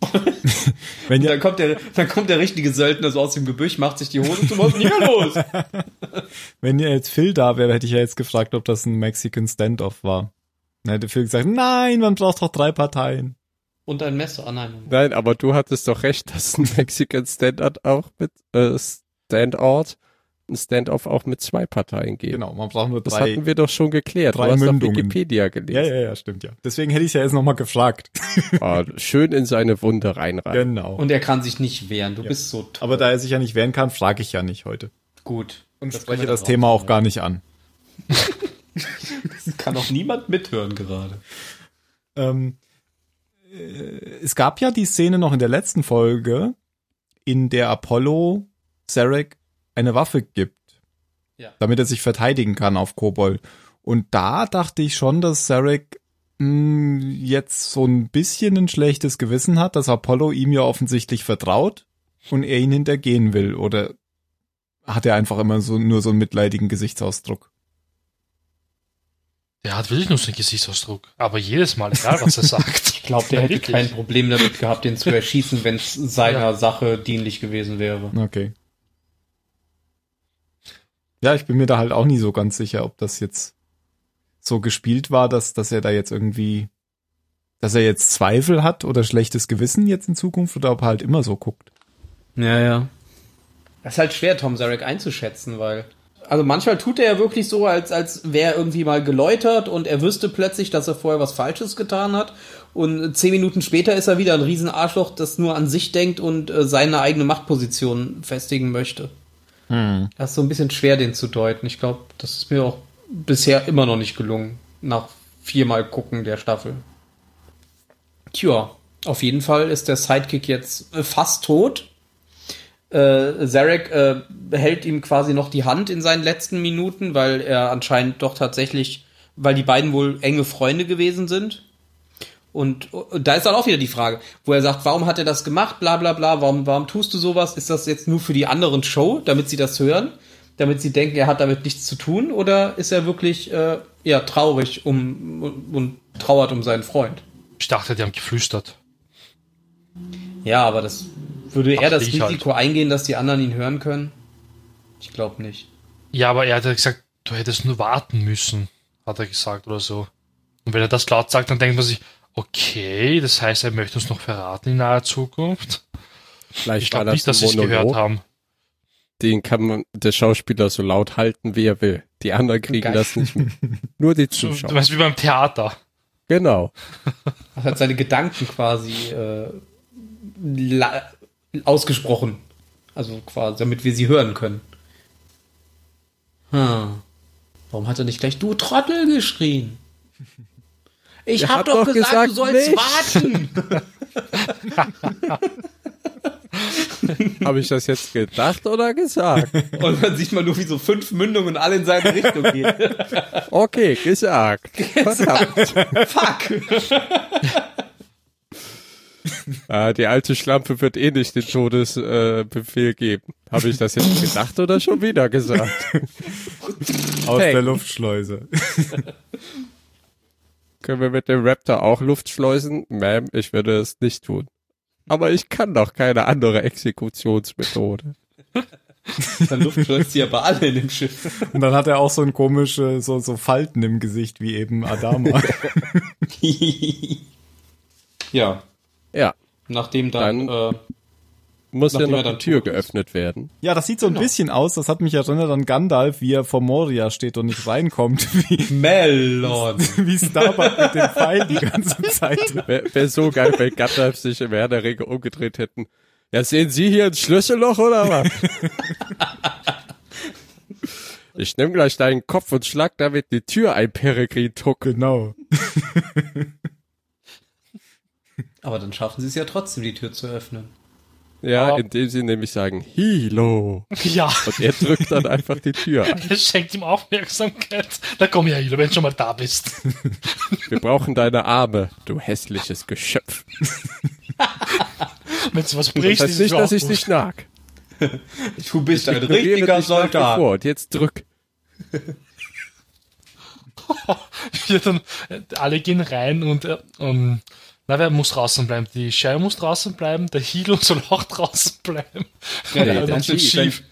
Wenn Und ja, dann kommt der, dann kommt der richtige Söldner so aus dem Gebüsch, macht sich die Hose zu, was ist denn hier los? wenn ja jetzt Phil da wäre, hätte ich ja jetzt gefragt, ob das ein Mexican Standoff war. Dann hätte Phil gesagt, nein, man braucht doch drei Parteien. Und ein Messer, oh nein. Nein, aber du hattest doch recht, dass ein Mexican Standout auch mit äh, Standout, ein Standoff auch mit zwei Parteien geht. Genau, man braucht nur Das drei. hatten wir doch schon geklärt. drei du hast Mündungen. auf Wikipedia Ja, gelesen. ja, ja, stimmt ja. Deswegen hätte ich ja jetzt nochmal gefragt. Ah, schön in seine Wunde reinreiten. genau. Und er kann sich nicht wehren, du bist so toll. Aber da er sich ja nicht wehren kann, frage ich ja nicht heute. gut. Und Das spreche das Thema auch gar nicht an. Kann auch niemand mithören gerade. Ähm, äh, es gab ja die Szene noch in der letzten Folge, in der Apollo Sarek eine Waffe gibt, Ja. damit er sich verteidigen kann auf Kobold. Und da dachte ich schon, dass Sarek mh, jetzt so ein bisschen ein schlechtes Gewissen hat, dass Apollo ihm ja offensichtlich vertraut und er ihn hintergehen will. Oder hat er einfach immer so nur so einen mitleidigen Gesichtsausdruck? Der hat wirklich nur so einen Gesichtsausdruck. Aber jedes Mal, egal was er sagt. Ich glaube, der hätte Wirklich. kein Problem damit gehabt, den zu erschießen, wenn es seiner Ja. Sache dienlich gewesen wäre. Okay. Ja, ich bin mir da halt auch nie so ganz sicher, ob das jetzt so gespielt war, dass, dass er da jetzt irgendwie, dass er jetzt Zweifel hat oder schlechtes Gewissen jetzt in Zukunft oder ob er halt immer so guckt. Ja, ja. Das ist halt schwer, Tom Zarek einzuschätzen, weil. Also manchmal tut er ja wirklich so, als, als wäre er irgendwie mal geläutert und er wüsste plötzlich, dass er vorher was Falsches getan hat. Und zehn Minuten später ist er wieder ein Riesenarschloch, das nur an sich denkt und äh, seine eigene Machtposition festigen möchte. Das ist so ein bisschen schwer, den zu deuten. Ich glaube, das ist mir auch bisher immer noch nicht gelungen, nach viermal gucken der Staffel. Tja, auf jeden Fall ist der Sidekick jetzt äh, fast tot. Äh, Zarek äh, hält ihm quasi noch die Hand in seinen letzten Minuten, weil er anscheinend doch tatsächlich, weil die beiden wohl enge Freunde gewesen sind. Und, und da ist dann auch wieder die Frage, wo er sagt, warum hat er das gemacht, bla bla bla, warum, warum tust du sowas? Ist das jetzt nur für die anderen Show, damit sie das hören? Damit sie denken, er hat damit nichts zu tun? Oder ist er wirklich äh, ja, traurig um, und, und trauert um seinen Freund? Ich dachte, die haben geflüstert. Ja, aber das würde er Dachte das halt. Risiko eingehen, dass die anderen ihn hören können? Ich glaube nicht. Ja, aber er hat ja gesagt, du hättest nur warten müssen, hat er gesagt oder so. Und wenn er das laut sagt, dann denkt man sich, okay, das heißt, er möchte uns noch verraten in naher Zukunft. Vielleicht Ich war glaube nicht, dass ein sie es gehört haben. Den kann man, der Schauspieler so laut halten, wie er will. Die anderen kriegen Geil. das nicht mit. Nur die Zuschauer. du weißt, wie beim Theater. Genau. Er hat seine Gedanken quasi äh, ausgesprochen. Also quasi, damit wir sie hören können. Hm. Warum hat er nicht gleich du Trottel geschrien? Ich Er hab doch doch gesagt, gesagt, du sollst nicht. warten. Habe ich das jetzt gedacht oder gesagt? Und dann sieht man nur, wie so fünf Mündungen alle in seine Richtung gehen. Okay, gesagt. Verdammt. Fuck! Ah, die alte Schlampe wird eh nicht den Todesbefehl äh, geben. Habe ich das jetzt gedacht oder schon wieder gesagt? Aus Hey. der Luftschleuse. Können wir mit dem Raptor auch Luft schleusen? Ma'am, ich würde es nicht tun. Aber ich kann doch keine andere Exekutionsmethode. Dann luftschleust sie ja bei alle in dem Schiff. Und dann hat er auch so ein komische, so, so Falten im Gesicht wie eben Adama. ja, Ja, nachdem dann, Dann- äh, muss ja noch die Tür geöffnet werden. ja, das sieht so ein bisschen aus, das hat mich erinnert an Gandalf, wie er vor Moria steht und nicht reinkommt, wie, Melon. wie Starbuck mit dem Pfeil die ganze Zeit. Wäre wär so geil, wenn Gandalf sich im Herr der Ringe umgedreht hätten. Ja, sehen Sie hier ein Schlüsselloch oder was? ich nehme gleich deinen Kopf und schlag damit die Tür ein, Peregrin Tuck. Genau. Aber dann schaffen sie es ja trotzdem, die Tür zu öffnen. Ja, Aber- indem sie nämlich sagen, Hilo. Ja, Und er drückt dann einfach die Tür ein. es schenkt ihm Aufmerksamkeit. Da komm ja, Hilo, wenn du schon mal da bist. Wir brauchen deine Arme, du hässliches Geschöpf. Wenn du was Das brichst, heißt ist nicht, dass ich dich nag. Du bist ein Ignoriere richtiger Soldat. vor. Und jetzt drück. Ja, dann, äh, alle gehen rein und, äh, um, na, wer muss draußen bleiben? Die Sherry muss draußen bleiben, der Hilo soll auch draußen bleiben. Ja, Und der, dann der, zum Chief,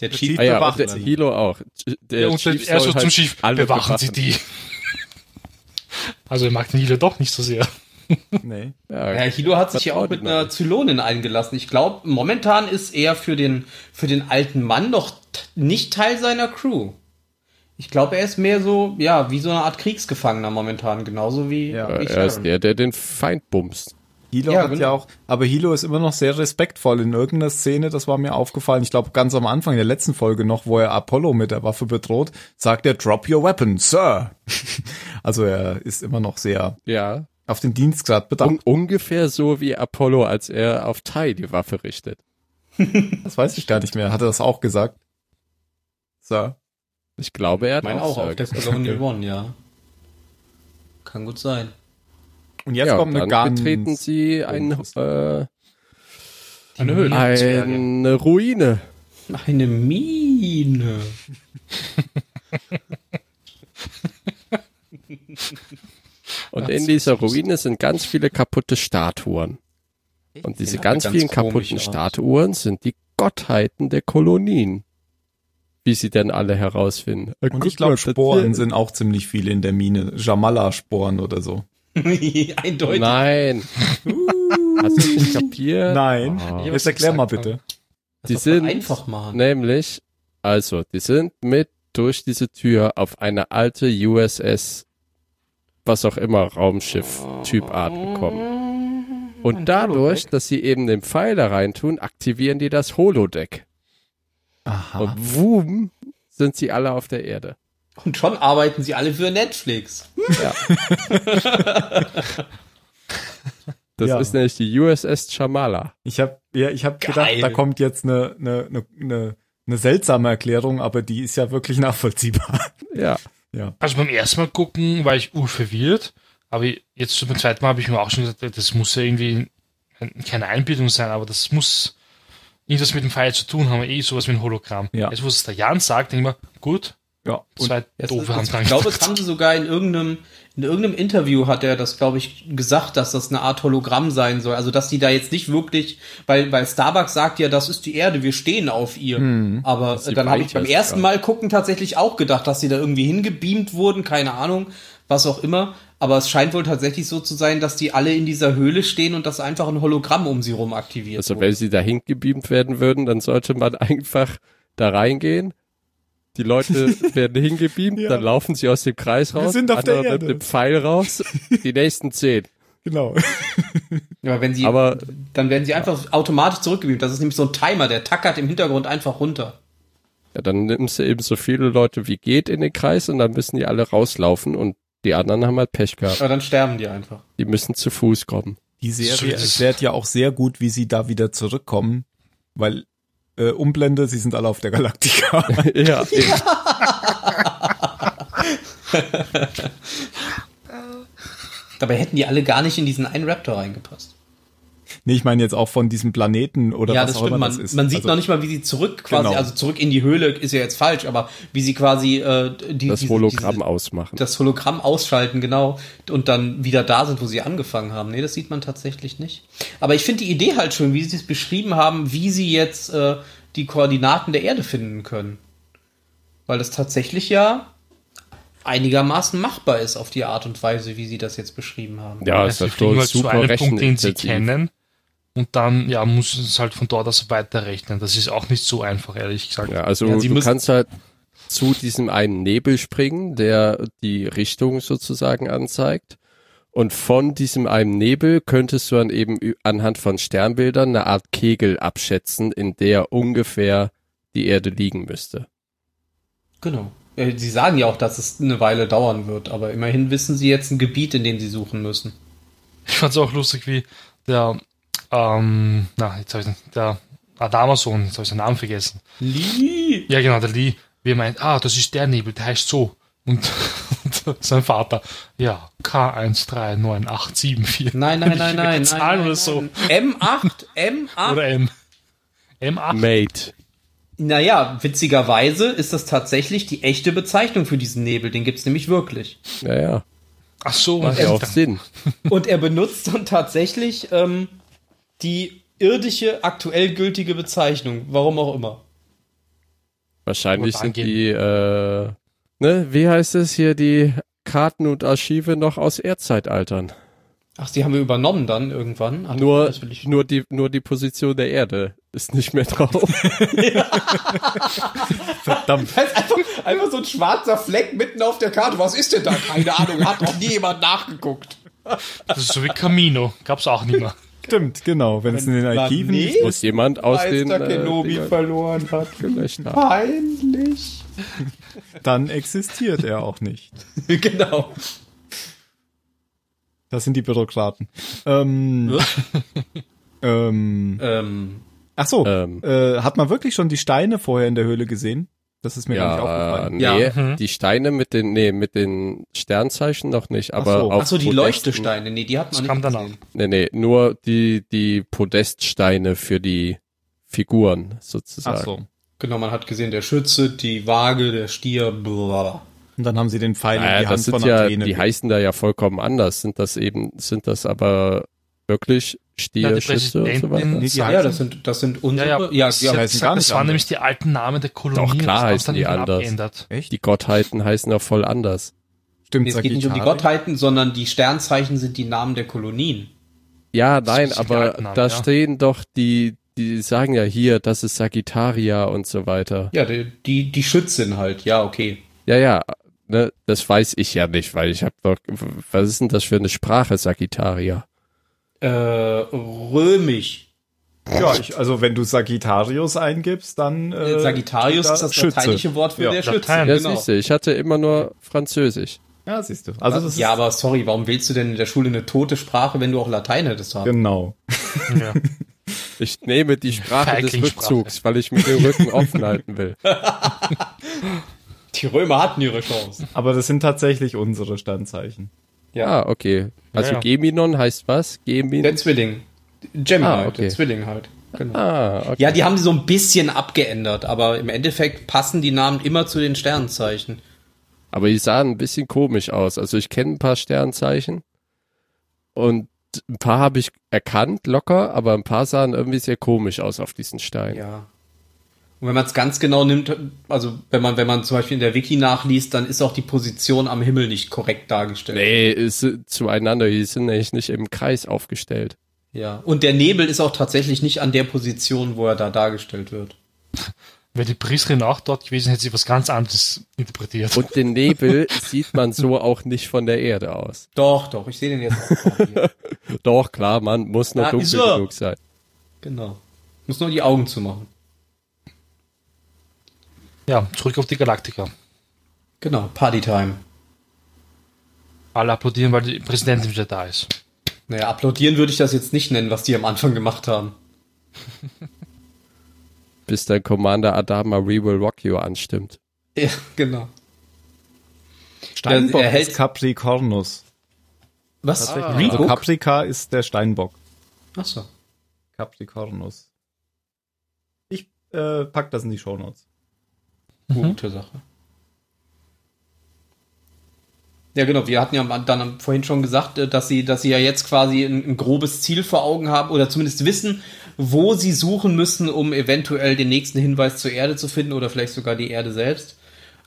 der Chief Ah ja, bewachen und der sie. Hilo auch. Der Ja, und Chief er so soll zum halt Schiff, alle bewachen Sie die. Also er mag den Hilo doch nicht so sehr. Nee. Ja, Ja, Hilo hat sich ja auch mit einer. Zylonin eingelassen. Ich glaube, momentan ist er für den, für den alten Mann noch nicht Teil seiner Crew. Ich glaube, er ist mehr so, ja, wie so eine Art Kriegsgefangener momentan, genauso wie, Ja, wie Er ist der, der den Feind bumst. Hilo Ja, hat genau. ja auch, aber Hilo ist immer noch sehr respektvoll in irgendeiner Szene, das war mir aufgefallen. Ich glaube, ganz am Anfang der letzten Folge noch, wo er Apollo mit der Waffe bedroht, sagt er, drop your weapon, Sir. also er ist immer noch sehr Ja. auf den Dienstgrad bedacht. Un ungefähr so wie Apollo, als er auf Tai die Waffe richtet. das weiß ich gar nicht mehr. Hat er das auch gesagt? Sir. Ich glaube, er hat Ich meine auch auch auf. Colonial One, ja. Kann gut sein. Und jetzt ja, kommt eine dann betreten sie ein, äh, Eine Höhle. eine Ruine. Eine Mine. Und in dieser Ruine sind ganz viele kaputte Statuen. Und diese ganz, ganz vielen kaputten. Statuen sind die Gottheiten der Kolonien. Wie sie denn alle herausfinden. Und guck ich glaube, Sporen sind auch ziemlich viele in der Mine. Jamala-Sporen oder so. Eindeutig. Nein. Hast du nicht kapiert? Nein. Oh. Jetzt erklär mal bitte. Die sind einfach machen. nämlich, also, die sind mit durch diese Tür auf eine alte USS, was auch immer, Raumschiff Typart gekommen. Und dadurch, dass sie eben den Pfeil da reintun, aktivieren die das Holodeck. Aha. Und wum, sind sie alle auf der Erde. Und schon arbeiten sie alle für Netflix. Das Ja. ist nämlich die USS Chamala. Ich habe ja, ich habe gedacht, da kommt jetzt eine, eine, eine, eine, eine seltsame Erklärung, aber die ist ja wirklich nachvollziehbar. Ja. Ja. Also beim ersten Mal gucken war ich urverwirrt, aber jetzt beim zweiten Mal habe ich mir auch schon gesagt, das muss ja irgendwie keine Einbildung sein, aber das muss irgendwas mit dem Pfeil zu tun haben, eh sowas wie ein Hologramm. Ja. Jetzt, wo es der Jan sagt, denke ich mir, gut, Ja. Und zwei doofe haben ich glaube, das haben sie sogar in irgendeinem, in irgendeinem Interview hat er das, glaube ich, gesagt, dass das eine Art Hologramm sein soll. Also, dass die da jetzt nicht wirklich, weil, weil Starbucks sagt ja, das ist die Erde, wir stehen auf ihr. Aber sie dann habe ich beim ersten. Mal gucken tatsächlich auch gedacht, dass sie da irgendwie hingebeamt wurden, keine Ahnung, was auch immer. Aber es scheint wohl tatsächlich so zu sein, dass die alle in dieser Höhle stehen und dass einfach ein Hologramm um sie rum aktiviert Also wurde. wenn sie dahin gebeamt werden würden, dann sollte man einfach da reingehen. Die Leute werden hingebeamt, Ja. dann laufen sie aus dem Kreis Wir raus. sind auf der Erde. mit dem Pfeil raus. Die nächsten zehn. genau. Ja, wenn sie, Aber- dann werden sie einfach automatisch zurückgebeamt. Das ist nämlich so ein Timer, der tackert im Hintergrund einfach runter. Ja, dann nimmst du eben so viele Leute wie geht in den Kreis und dann müssen die alle rauslaufen und die anderen haben halt Pech gehabt. Aber dann sterben die einfach. Die müssen zu Fuß kommen. Die Serie erklärt ja auch sehr gut, wie sie da wieder zurückkommen. Weil äh, Umblende, sie sind alle auf der Galaktika. ja, eben. Dabei hätten die alle gar nicht in diesen einen Raptor reingepasst. Nee, ich meine jetzt auch von diesem Planeten oder ja, was das auch stimmt. immer Man, das ist. man sieht also, noch nicht mal, wie sie zurück quasi, Genau. also zurück in die Höhle ist ja jetzt falsch, aber wie sie quasi äh, die, das diese- Hologramm diese, ausmachen. das Hologramm ausschalten, genau, und dann wieder da sind, wo sie angefangen haben. Nee, das sieht man tatsächlich nicht. Aber ich finde die Idee halt schön, wie sie es beschrieben haben, wie sie jetzt äh, die Koordinaten der Erde finden können. Weil das tatsächlich ja einigermaßen machbar ist auf die Art und Weise, wie sie das jetzt beschrieben haben. ja, Also ist halt fliegen schon halt zu super einem Punkt, den sie kennen. Und dann, ja, muss es halt von dort aus weiterrechnen. Das ist auch nicht so einfach, ehrlich gesagt. Ja, also Ja, du kannst halt zu diesem einen Nebel springen, der die Richtung sozusagen anzeigt. Und von diesem einen Nebel könntest du dann eben anhand von Sternbildern eine Art Kegel abschätzen, in der ungefähr die Erde liegen müsste. Genau. Äh, Sie sagen ja auch, dass es eine Weile dauern wird, aber immerhin wissen sie jetzt ein Gebiet, in dem sie suchen müssen. Ich fand's auch lustig, wie der, ähm, na, jetzt habe ich der Adamason, jetzt habe ich seinen Namen vergessen. Lee! Ja, genau, der Lee, wie er meint, ah, das ist der Nebel, der heißt so. Und, und sein Vater, ja, K139874. Nein, nein, nein, nein, nein. Zahlen nein, oder so. nein. M8, M8. Oder M. M8. Mate. Naja, witzigerweise ist das tatsächlich die echte Bezeichnung für diesen Nebel. Den gibt's nämlich wirklich. Naja, Ach so, macht ja auch Sinn. Und er benutzt dann tatsächlich ähm, die irdische, aktuell gültige Bezeichnung. Warum auch immer. Wahrscheinlich sind die, äh, ne, wie heißt es hier, die Karten und Archive noch aus Erdzeitaltern. Ach, die haben wir übernommen dann irgendwann. Ach, Nur, das will ich- nur die, nur die Position der Erde ist nicht mehr drauf. verdammt. Das ist einfach, einfach so ein schwarzer Fleck mitten auf der Karte. Was ist denn da? Keine Ahnung, hat noch nie jemand nachgeguckt. Das ist so wie Camino. Gab's auch nicht mehr. Stimmt, genau. Wenn es in den Archiven nicht Muss jemand aus den äh, Kenobi Dingern verloren hat. Peinlich. dann existiert er auch nicht. genau. Das sind die Bürokraten. Ähm, ähm, Ähm, ach so, Ähm. äh, hat man wirklich schon die Steine vorher in der Höhle gesehen? Das ist mir gar nicht Ja, aufgefallen. nee, Ja. Mhm. die Steine mit den, nee, mit den Sternzeichen noch nicht, aber so. auf ach so, die Podesten- Leuchtesteine. Nee, die hat man Das nicht kam danach. Nee, nee, nur die, die Podeststeine für die Figuren sozusagen. Ach so. Genau, man hat gesehen, der Schütze, die Waage, der Stier, blablabla. Und dann haben sie den Pfeil in Naja, die Hand das sind von ja, Athene. die heißen da ja vollkommen anders. Sind das eben, sind das aber wirklich Stier, Ja, und so weiter? Die Ja, das sind, das sind unsere. Ja, ja, ja, sie ja, gesagt, gar nicht das waren anders. nämlich die alten Namen der Kolonie. Doch, klar das haben heißen dann die anders. abgeändert. Echt? Die Gottheiten heißen auch voll anders. Stimmt, es geht nicht um die. Gottheiten, sondern die Sternzeichen sind die Namen der Kolonien. Ja, Das nein, aber Namen, da ja. stehen doch die, die sagen ja hier, das ist Sagittaria und so weiter. Ja, die, die, die Schützin halt, ja, okay. Ja, ja, ne, das weiß ich ja nicht, weil ich habe doch, was ist denn das für eine Sprache, Sagittaria? Äh, römisch. Ja, ich, also wenn du Sagittarius eingibst, dann äh, Sagittarius steht da ist das Schütze. lateinische Wort für Ja, der Schütze. Latein. Ja, Genau. siehst du, ich hatte immer nur Französisch. Ja, siehst du. Also das ist ja, aber sorry, warum wählst du denn in der Schule eine tote Sprache, wenn du auch Latein hättest haben? genau. Ja. Ich nehme die Sprache des. Rückzugs, weil ich mir den Rücken offen halten will. Die Römer hatten ihre Chance. Aber das sind tatsächlich unsere Standzeichen. Ah, okay. Also Ja, ja. Geminon heißt was? Gemin. Der Zwilling. Gemini, Ah, okay. der Zwilling halt. Genau. Ah, okay. Ja, die haben die so ein bisschen abgeändert, aber im Endeffekt passen die Namen immer zu den Sternzeichen. Aber die sahen ein bisschen komisch aus. Also ich kenne ein paar Sternzeichen und ein paar habe ich erkannt, locker, aber ein paar sahen irgendwie sehr komisch aus auf diesen Stein. Ja. Und wenn man es ganz genau nimmt, also wenn man, wenn man zum Beispiel in der Wiki nachliest, dann ist auch die Position am Himmel nicht korrekt dargestellt. Nee, ist zueinander, die sind nämlich nicht im Kreis aufgestellt. Ja. Und der Nebel ist auch tatsächlich nicht an der Position, wo er da dargestellt wird. Wäre die Priesterin auch dort gewesen, hätte sie was ganz anderes interpretiert. Und den Nebel sieht man so auch nicht von der Erde aus. Doch, doch, ich sehe den jetzt auch hier. Doch, klar, man muss noch Da dunkel genug sein. Genau. Muss nur die Augen zumachen. Ja, zurück auf die Galaktika. Genau, Partytime. Alle applaudieren, weil die Präsidentin wieder da ist. Naja, applaudieren würde ich das jetzt nicht nennen, was die am Anfang gemacht haben. bis dann Commander Adama We Will Rock You anstimmt. Ja, genau. Steinbock er hält- ist Capricornus. Was? Also Rebook? Caprica ist der Steinbock. Achso. Capricornus. Ich äh, pack das in die Shownotes. Gute Sache. Ja, genau. Wir hatten ja dann vorhin schon gesagt, äh, dass sie, dass sie ja jetzt quasi ein, ein grobes Ziel vor Augen haben oder zumindest wissen, wo sie suchen müssen, um eventuell den nächsten Hinweis zur Erde zu finden oder vielleicht sogar die Erde selbst.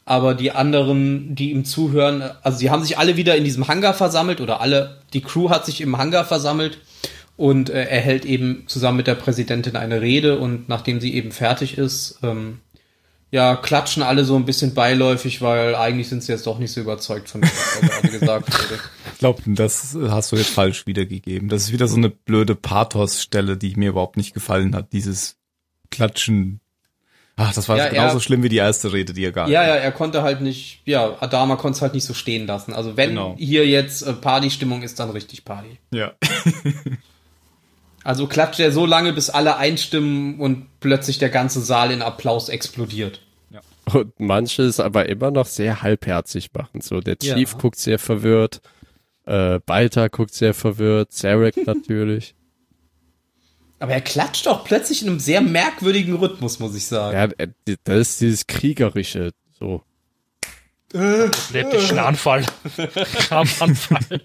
Aber die anderen, die ihm zuhören, also sie haben sich alle wieder in diesem Hangar versammelt oder alle, die Crew hat sich im Hangar versammelt und äh, er hält eben zusammen mit der Präsidentin eine Rede und nachdem sie eben fertig ist, ähm, ja, klatschen alle so ein bisschen beiläufig, weil eigentlich sind sie jetzt doch nicht so überzeugt von dem, was da gerade gesagt wurde. Ich glaube, das hast du jetzt falsch wiedergegeben. Das ist wieder so eine blöde Pathos-Stelle, die mir überhaupt nicht gefallen hat. Dieses Klatschen. Ach, das war Ja, genauso er- schlimm wie die erste Rede, die er gar Ja, ja, er konnte halt nicht, ja, Adama konnte es halt nicht so stehen lassen. Also wenn Genau. hier jetzt äh, Partystimmung ist, dann richtig Party. ja. Also klatscht er so lange, bis alle einstimmen und plötzlich der ganze Saal in Applaus explodiert. Und manche es aber immer noch sehr halbherzig machen. So, der Ja. Chief guckt sehr verwirrt, äh, Balta guckt sehr verwirrt, Zarek natürlich. Aber er klatscht auch plötzlich in einem sehr merkwürdigen Rhythmus, muss ich sagen. Ja, äh, das ist dieses Kriegerische, so. Epileptischen Anfall. Anfall.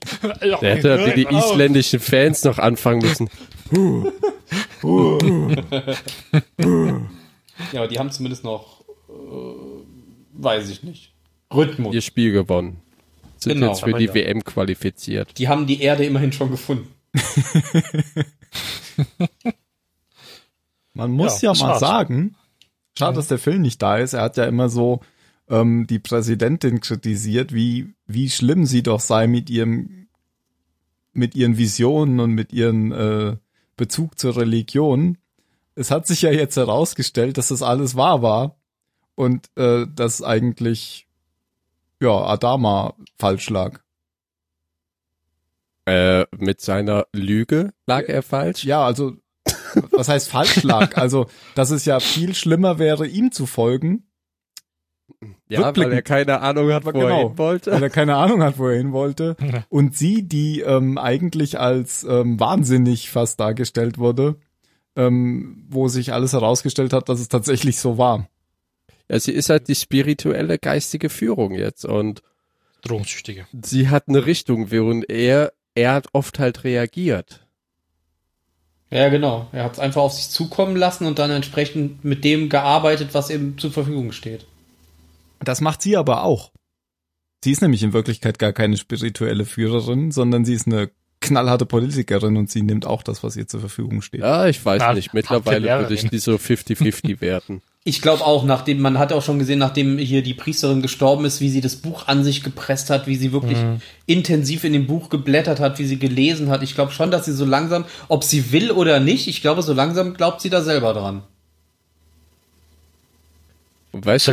Der hätte wie die isländischen Fans noch anfangen müssen. Ja, aber die haben zumindest noch, äh, weiß ich nicht, Rhythmus. Ihr Spiel gewonnen. Sind Genau, jetzt für die ja. WM qualifiziert. Die haben die Erde immerhin schon gefunden. Man muss Ja, ja, mal war's. sagen, schade, dass der Film nicht da ist. Er hat ja immer so ähm, die Präsidentin kritisiert, wie, wie schlimm sie doch sei mit ihrem, mit ihren Visionen und mit ihren äh, Bezug zur Religion. Es hat sich ja jetzt herausgestellt, dass das alles wahr war und äh, dass eigentlich ja Adama falsch lag. Äh, mit seiner Lüge lag er falsch. Ja, also was heißt falsch lag? Also, dass es ja viel schlimmer wäre, ihm zu folgen, Ja, weil er keine Ahnung hat, wo Genau. er hin wollte. weil er keine Ahnung hat, wo er hin wollte. Und sie, die ähm, eigentlich als ähm, wahnsinnig fast dargestellt wurde, ähm, wo sich alles herausgestellt hat, dass es tatsächlich so war. Ja, sie ist halt die spirituelle geistige Führung jetzt und Drogensüchtige. sie hat eine Richtung, während er, er hat oft halt reagiert. Ja, genau. Er hat es einfach auf sich zukommen lassen und dann entsprechend mit dem gearbeitet, was ihm zur Verfügung steht. Das macht sie aber auch. Sie ist nämlich in Wirklichkeit gar keine spirituelle Führerin, sondern sie ist eine knallharte Politikerin und sie nimmt auch das, was ihr zur Verfügung steht. Ja, ich weiß Na, nicht. Mittlerweile würde ich die so 50-50 werten. Ich glaube auch, nachdem, man hat auch schon gesehen, nachdem hier die Priesterin gestorben ist, wie sie das Buch an sich gepresst hat, wie sie wirklich intensiv in dem Buch geblättert hat, wie sie gelesen hat. Ich glaube schon, dass sie so langsam, ob sie will oder nicht, ich glaube, so langsam glaubt sie da selber dran. Weißt du,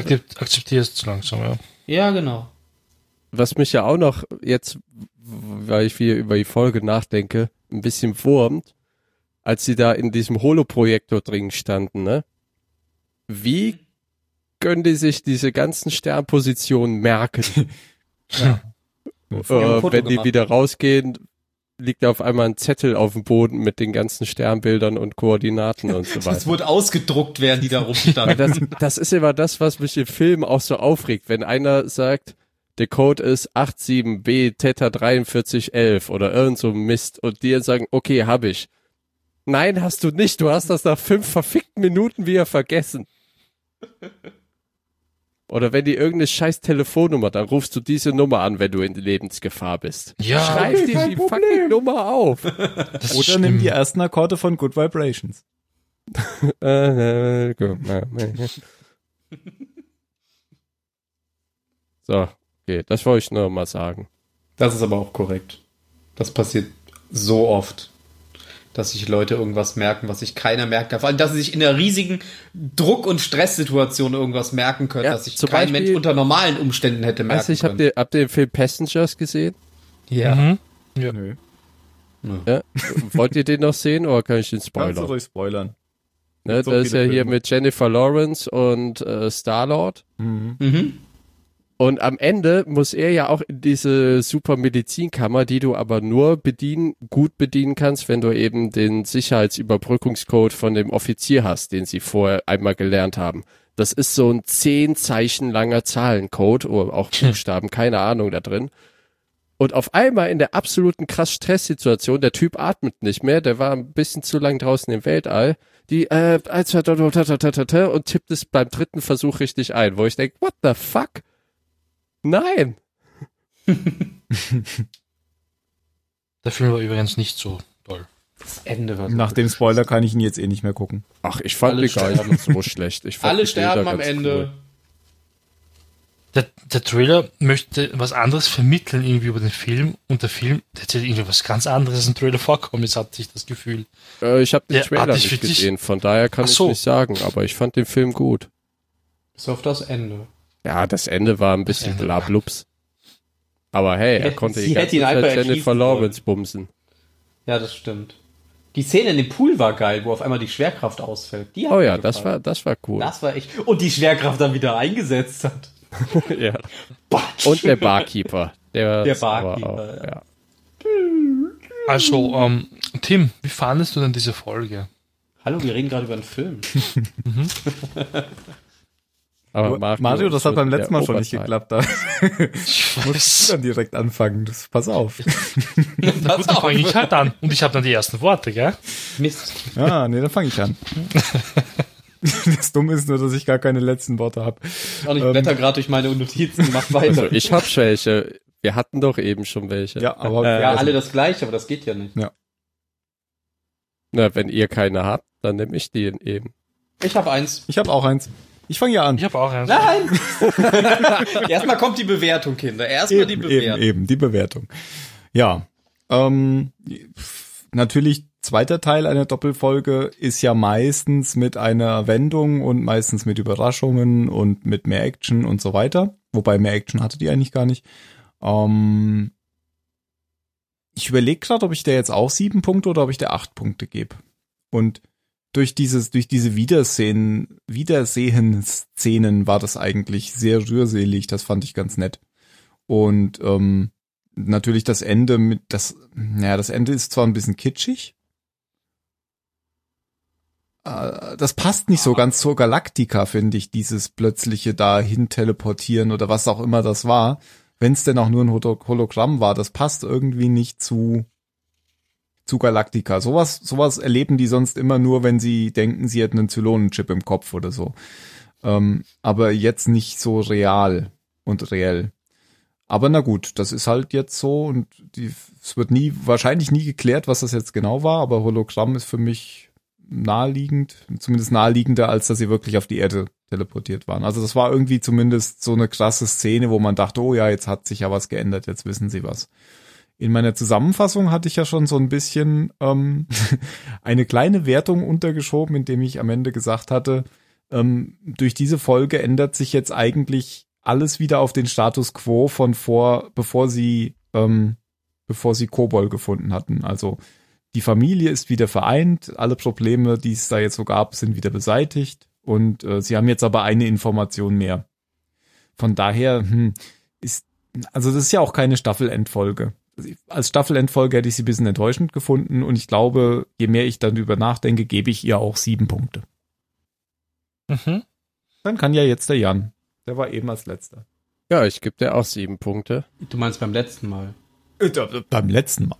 es zu langsam, ja. Ja, genau. was mich ja auch noch jetzt, weil ich wieder über die Folge nachdenke, ein bisschen wurmt, als sie da in diesem Holoprojektor drin standen, ne? Wie können die sich diese ganzen Sternpositionen merken? Ja. äh, wenn die gemacht. wieder rausgehen, liegt da auf einmal ein Zettel auf dem Boden mit den ganzen Sternbildern und Koordinaten und so Das weiter. wurde ausgedruckt, während die da rumstanden. das, das ist immer das, was mich im Film auch so aufregt, wenn einer sagt, der Code ist 87B Theta 4311 oder irgend so Mist und die sagen, okay, hab ich. Nein, hast du nicht. Du hast das nach fünf verfickten Minuten wieder vergessen. Oder wenn die irgendeine scheiß Telefonnummer, dann rufst du diese Nummer an, wenn du in Lebensgefahr bist. Ja, Schreib dir die fucking Nummer auf. das Oder nimm schlimm. die ersten Akkorde von Good Vibrations. so, okay, das wollte ich nur mal sagen. Das ist aber auch korrekt. Das passiert so oft, dass sich Leute irgendwas merken, was sich keiner merken kann. Vor allem, dass sie sich in einer riesigen Druck- und Stresssituation irgendwas merken können, Ja, dass sich kein Beispiel- Mensch unter normalen Umständen hätte merken du, ich hab können. dir, habt ihr den Film Passengers gesehen? ja. Mhm. Nö. Ja. Wollt ihr den noch sehen oder kann ich den Kannst du spoilern? ruhig spoilern. Ne, So das ist ja viele hier Filme. mit Jennifer Lawrence und äh, Star-Lord. Mhm. Mhm. Und am Ende muss er ja auch in diese super Medizinkammer, die du aber nur bedienen, gut bedienen kannst, wenn du eben den Sicherheitsüberbrückungscode von dem Offizier hast, den sie vorher einmal gelernt haben. Das ist so ein zehn Zeichen langer Zahlencode oder auch Buchstaben, keine Ahnung da drin. Und auf einmal in der absoluten krass Stresssituation, der Typ atmet nicht mehr, der war ein bisschen zu lang draußen im Weltall, die äh, ta, und tippt es beim dritten Versuch richtig ein, wo ich denke, what the fuck? Nein. Der Film war übrigens nicht so toll. Das Ende war so Nach dem. Spoiler kann ich ihn jetzt eh nicht mehr gucken. Ach, ich fand Alle die gar nicht so schlecht. Ich fand Alle sterben am Ende. cool. Der, der Trailer möchte was anderes vermitteln irgendwie über den Film und der Film der erzählt irgendwie was ganz anderes im Trailer vorkommt. Jetzt hatte ich das Gefühl. Äh, ich habe den Ja, Trailer nicht gesehen, von daher kann Ach ich so. nicht sagen, aber ich fand den Film gut. Bis auf das Ende. Ja, das Ende war ein bisschen blablups. Aber hey, er konnte sie die hätte ganze ihn Zeit einfach Jennifer Lawrence bumsen. Ja, das stimmt. Die Szene in dem Pool war geil, wo auf einmal die Schwerkraft ausfällt. Die Oh ja, das war, das war cool. Das war echt. Und die Schwerkraft dann wieder eingesetzt hat. ja. Batsch. Und der Barkeeper. Der, Der Barkeeper, auch, ja. ja. Also, ähm, Tim, wie fandest du denn diese Folge? Hallo, wir reden gerade über einen Film. Aber Mario, das hat beim letzten Mal schon nicht geklappt. Da Ich musst du dann direkt anfangen. Das, pass auf. Na gut, dann fange ich halt an. Und ich habe dann die ersten Worte, gell? Mist. Ah, nee, dann fange ich an. Das Dumme ist nur, dass ich gar keine letzten Worte habe. Auch nicht Ähm. blätter gerade durch meine Notizen, mach weiter. Also ich hab welche. Wir hatten doch eben schon welche. Ja, aber Äh, ja, also, alle das gleiche, aber das geht ja nicht. Na, wenn ihr keine habt, dann nehme ich die eben. Ich habe eins. ich habe auch eins. Ich fange ja an. Ich habe auch eins. Nein! Erstmal kommt die Bewertung, Kinder. Erstmal die Bewertung. eben, eben, die Bewertung. Ja, ähm, natürlich zweiter Teil einer Doppelfolge ist ja meistens mit einer Wendung und meistens mit Überraschungen und mit mehr Action und so weiter. Wobei mehr Action hatte die eigentlich gar nicht. Ähm, ich überlege gerade, ob ich der jetzt auch sieben Punkte oder ob ich der acht Punkte gebe. Und durch dieses, durch diese Wiedersehen, Wiedersehen-Szenen war das eigentlich sehr rührselig. Das fand ich ganz nett. Und ähm, natürlich das Ende mit das, naja, das Ende ist zwar ein bisschen kitschig. Äh, Das passt nicht so ganz zur Galaktika, finde ich, dieses plötzliche dahin teleportieren oder was auch immer das war. Wenn es denn auch nur ein Holo- Hologramm war, das passt irgendwie nicht zu zu Galactica. Sowas, sowas erleben die sonst immer nur, wenn sie denken, sie hätten einen Zylonenchip im Kopf oder so. Ähm, aber jetzt nicht so real und reell. Aber na gut, das ist halt jetzt so und die, es wird nie, wahrscheinlich nie geklärt, was das jetzt genau war, aber Hologramm ist für mich naheliegend, zumindest naheliegender, als dass sie wirklich auf die Erde teleportiert waren. Also das war irgendwie zumindest so eine krasse Szene, wo man dachte, oh ja, jetzt hat sich ja was geändert, jetzt wissen sie was. In meiner Zusammenfassung hatte ich ja schon so ein bisschen ähm, eine kleine Wertung untergeschoben, indem ich am Ende gesagt hatte, ähm, durch diese Folge ändert sich jetzt eigentlich alles wieder auf den Status quo von vor, bevor sie, ähm, bevor sie Kobol gefunden hatten. Also die Familie ist wieder vereint, alle Probleme, die es da jetzt so gab, sind wieder beseitigt und äh, sie haben jetzt aber eine Information mehr. Von daher hm, ist, also das ist ja auch keine Staffelendfolge. Als Staffelendfolge hätte ich sie ein bisschen enttäuschend gefunden und ich glaube, je mehr ich dann drüber nachdenke, gebe ich ihr auch sieben Punkte. Mhm. Dann kann ja jetzt der Jan. Der war eben als letzter. Ja, ich gebe dir auch sieben Punkte. Du meinst beim letzten Mal. Äh, Beim letzten Mal.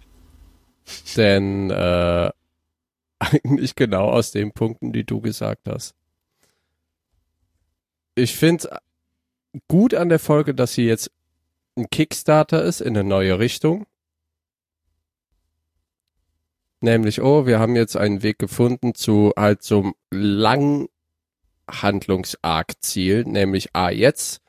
Denn äh, eigentlich genau aus den Punkten, die du gesagt hast. Ich finde gut an der Folge, dass sie jetzt ein Kickstarter ist in eine neue Richtung. Nämlich, oh, wir haben jetzt einen Weg gefunden zu halt so einem langen Handlungsarg-Ziel, nämlich A, jetzt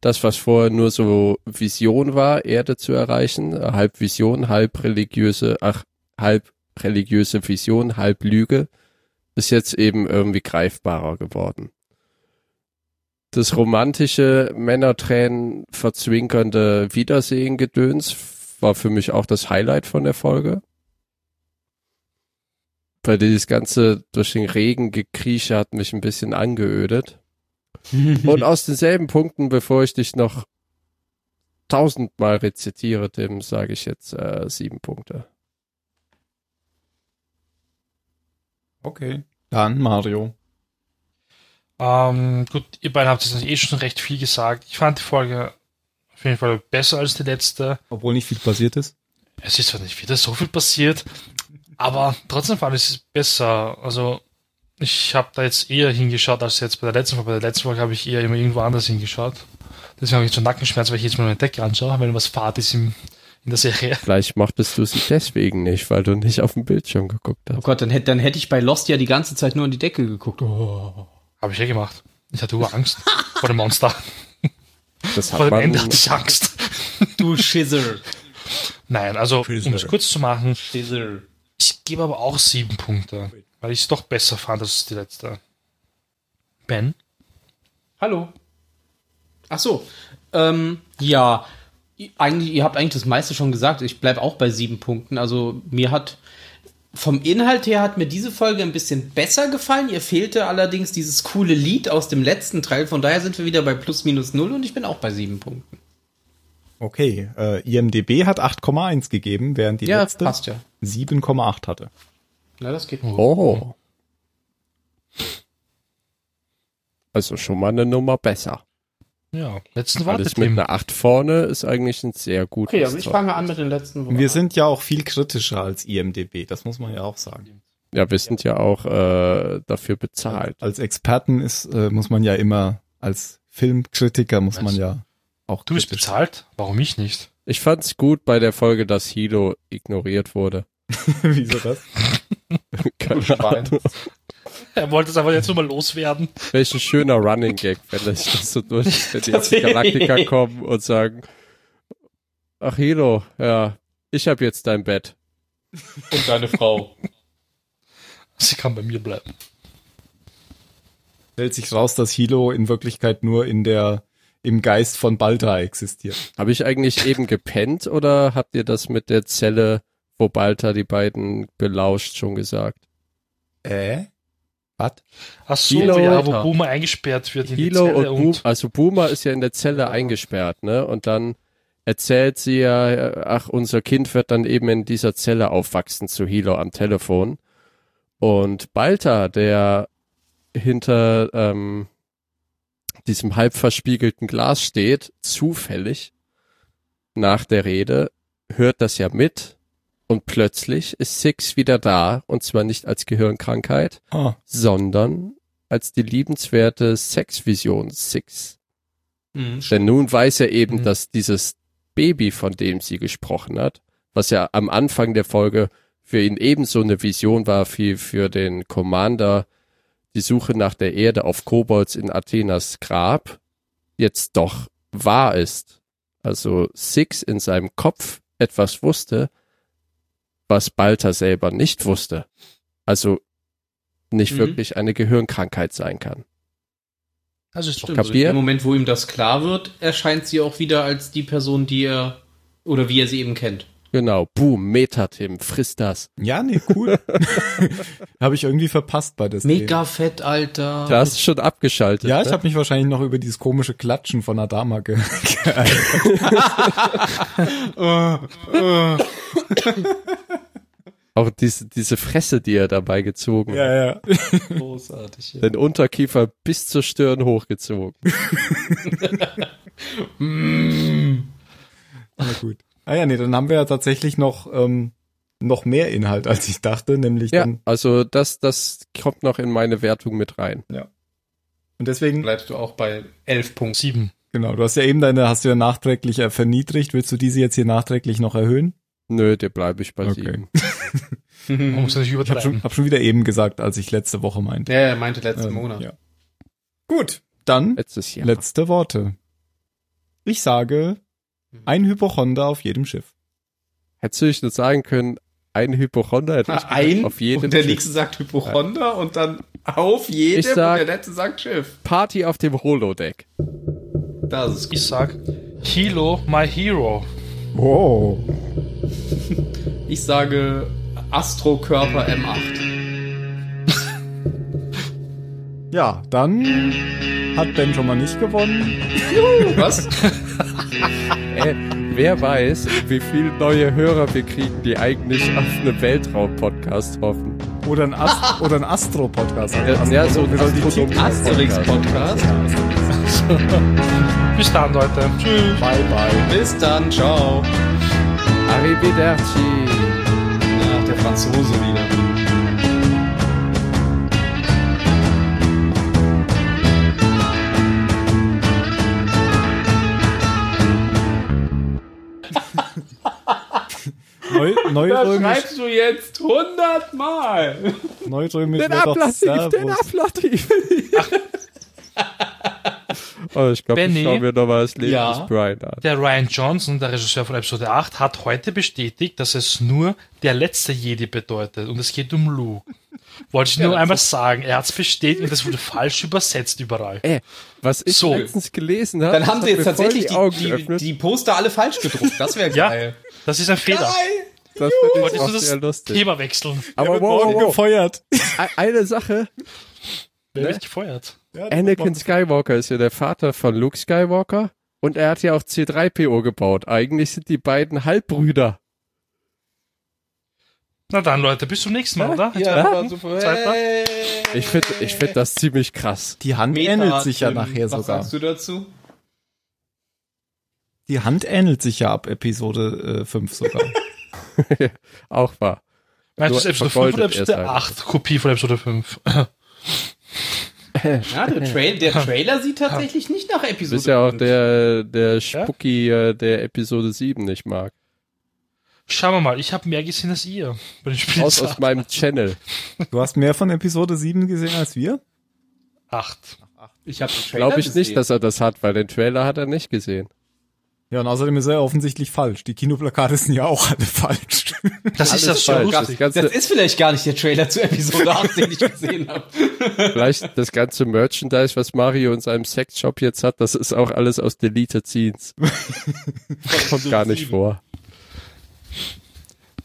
das, was vorher nur so Vision war, Erde zu erreichen, halb Vision, halb religiöse, ach, halb religiöse Vision, halb Lüge, ist jetzt eben irgendwie greifbarer geworden. Das romantische Männertränen verzwinkernde Wiedersehen-Gedöns war für mich auch das Highlight von der Folge. weil dieses ganze durch den Regen gekrieche hat mich ein bisschen angeödet. Und aus denselben Punkten, bevor ich dich noch tausendmal rezitiere, Tim, sage ich jetzt äh, sieben Punkte. Okay. Dann Mario. Ähm, gut, ihr beiden habt jetzt eh schon recht viel gesagt. Ich fand die Folge auf jeden Fall besser als die letzte. Obwohl nicht viel passiert ist. Es ist zwar nicht wieder so viel passiert, aber trotzdem fand ich es besser. Also ich habe da jetzt eher hingeschaut als jetzt bei der letzten Folge. Bei der letzten Folge habe ich eher immer irgendwo anders hingeschaut. Deswegen habe ich so Nackenschmerz, weil ich jetzt mal meine Decke anschaue, wenn was Fahrt ist im, in der Serie. Vielleicht mochtest du sie deswegen nicht, weil du nicht auf dem Bildschirm geguckt Oh hast. Gott, dann hätte dann hätte ich bei Lost ja die ganze Zeit nur in die Decke geguckt. Oh. Habe ich ja gemacht. Ich hatte nur Angst vor dem Monster. Das Vor hat dem man, Ende hatte ich Angst. Du Schizzer. Nein, also um es kurz zu machen, Schizzer. ich gebe aber auch sieben Punkte, weil ich es doch besser fand als die letzte. Ben? Hallo. Ach so. Ähm, ja, i- eigentlich, ihr habt eigentlich das meiste schon gesagt. Ich bleib auch bei sieben Punkten. Also mir hat vom Inhalt her hat mir diese Folge ein bisschen besser gefallen. Ihr fehlte allerdings dieses coole Lied aus dem letzten Teil. Von daher sind wir wieder bei plus minus null und ich bin auch bei sieben Punkten. Okay. Äh, IMDB hat 8,1 gegeben, während die Ja, letzte passt ja. 7,8 hatte. Na, das geht. Oh. Also schon mal eine Nummer besser. Ja, letzten war Alles mit einer 8 vorne ist eigentlich ein sehr gutes. Okay, aber ich Top. fange an mit den letzten Und wir sind ja auch viel kritischer als IMDB, das muss man ja auch sagen. Ja, wir sind ja auch äh, dafür bezahlt. Als Experten ist, äh, muss man ja immer, als Filmkritiker muss man Was? ja auch Du bist bezahlt? Warum ich nicht? Ich fand's gut bei der Folge, dass Hilo ignoriert wurde. Wieso das? Keine Ahnung. Er wollte es aber jetzt nur mal loswerden. Welch ein schöner Running Gag, wenn das das so durch, wenn die aus Galaktika kommen und sagen, ach Hilo, ja, ich hab jetzt dein Bett. Und deine Frau. Sie kann bei mir bleiben. Stellt sich raus, dass Hilo in Wirklichkeit nur in der, im Geist von Balta existiert. Habe ich eigentlich eben gepennt oder habt ihr das mit der Zelle, wo Balta die beiden belauscht, schon gesagt? Äh? Was? Ach so, Hilo, ja, wo. Boomer eingesperrt wird in Hilo und und, also Boomer ist ja in der Zelle eingesperrt, ne? Und dann erzählt sie ja, ach, unser Kind wird dann eben in dieser Zelle aufwachsen zu Hilo am Telefon. Und Balta, der hinter ähm, diesem halb verspiegelten Glas steht, zufällig nach der Rede, hört das ja mit und plötzlich ist Six wieder da und zwar nicht als Gehirnkrankheit, Ah, sondern als die liebenswerte Sexvision Six. Mhm. Denn nun weiß er eben, Mhm. dass dieses Baby, von dem sie gesprochen hat, was ja am Anfang der Folge für ihn ebenso eine Vision war wie für den Commander die Suche nach der Erde auf Kobolds in Athenas Grab, jetzt doch wahr ist. Also Six in seinem Kopf etwas wusste, was Balta selber nicht wusste. Also nicht Mhm. wirklich eine Gehirnkrankheit sein kann. also ist Stimmt, also? Im Moment, wo ihm das klar wird, erscheint sie auch wieder als die Person, die er oder wie er sie eben kennt. Genau, boom, Metatim, frisst das. ja, nee, cool. habe ich irgendwie verpasst bei das Mega fett, Alter. Da hast du schon abgeschaltet. Ja, ich ne? habe mich wahrscheinlich noch über dieses komische Klatschen von Adama ge geärgert. Auch diese, diese Fresse, die er dabei gezogen hat. ja, ja. Großartig. Den Unterkiefer bis zur Stirn hochgezogen. Na gut. Ah ja, nee, dann haben wir ja tatsächlich noch, ähm, noch mehr Inhalt, als ich dachte, nämlich Ja, dann, also das, das kommt noch in meine Wertung mit rein. und deswegen, Bleibst du auch bei elf Punkten. sieben. genau, du hast ja eben deine, hast du ja nachträglich äh, verniedrigt, willst du diese jetzt hier nachträglich noch erhöhen? Nö, dir bleibe ich bei Okay. sieben. Man muss ja nicht Ich habe schon, übertreiben. hab schon wieder eben gesagt, als ich letzte Woche meinte. Ja, er meinte letzten Ähm, Monat. Ja. Gut, dann Letztes Jahr. letzte Worte. Ich sage, ein Hypochonder auf jedem Schiff. Hättest du nicht nur sagen können, ein Hypochonder hätte ich ein auf jedem und der Schiff. nächste sagt Hypochonder und dann auf jedem Ich sag- und der letzte sagt Schiff. Party auf dem Holodeck. Das ist Ich sag, Hilo, my hero. Oh. Ich sage Astrokörper M8. Ja, dann hat Ben schon mal nicht gewonnen. Was? Äh, wer weiß, wie viele neue Hörer wir kriegen, die eigentlich auf einen Weltraum-Podcast hoffen. Oder ein, Ast oder ein Astro-Podcast. Ja, ja, so ein Asterix-Podcast. Bis dann, Leute. Tschüss. Bye, bye. Bis dann, ciao. Arrivederci. Ach, der Franzose wieder. Neu, Neurömisch, du jetzt hundertmal. Neurömisch Den wäre doch Ablativ, den. Ablativ. oh, ich glaube, ich schaue mir nochmal das Leben Ja? des Brian an. Der Ryan Johnson, der Regisseur von Episode 8, hat heute bestätigt, dass es nur der letzte Jedi bedeutet und es geht um Luke. Wollte ich nur Ja, einmal sagen. Er hat es bestätigt und das wurde falsch übersetzt überall. Ey, was ich So. letztens gelesen habe, Dann haben das sie jetzt tatsächlich die, die, die Poster alle falsch gedruckt. Das wäre Ja, geil. Das ist ein Fehler. das finde ich jetzt auch sehr das lustig. Thema wechseln. Aber wird wow, morgen wow, wow. gefeuert. Eine Sache, Wer wird gefeuert? Ja, der wird Anakin Skywalker ist ja der Vater von Luke Skywalker und er hat ja auch C3PO gebaut. Eigentlich sind die beiden Halbbrüder. Na dann, Leute, bis zum nächsten Mal, oder? Ja, Ja. war super. Zweiter? Hey. Ich finde ich find das ziemlich krass. Die Hand ähnelt sich ja nachher Was sogar. sagst du dazu? Die Hand ähnelt sich ja ab Episode äh, 5 sogar. Auch wahr. Meinst du das Episode 5 vergoldet oder Episode erst halt. 8 Kopie von Episode 5? Ja, der, Trail, der Trailer sieht tatsächlich nicht nach Episode bist ja auch 5. der, der Spucki, äh, der Episode 7 nicht mag. Schauen wir mal, ich habe mehr gesehen als ihr bei den. Aus, aus meinem Channel. Du hast mehr von Episode 7 gesehen als wir? 8. Ich habe den Trailer Glaube ich gesehen. nicht, dass er das hat, weil den Trailer hat er nicht gesehen. Ja, und außerdem ist er offensichtlich falsch. Die Kinoplakate sind ja auch alle falsch. Das ist das falsch. Das ganze, Das ist vielleicht gar nicht der Trailer zu Episode 8, den ich gesehen habe. vielleicht das ganze Merchandise, was Mario in seinem Sexshop jetzt hat, das ist auch alles aus Deleted Scenes. Das kommt gar nicht vor.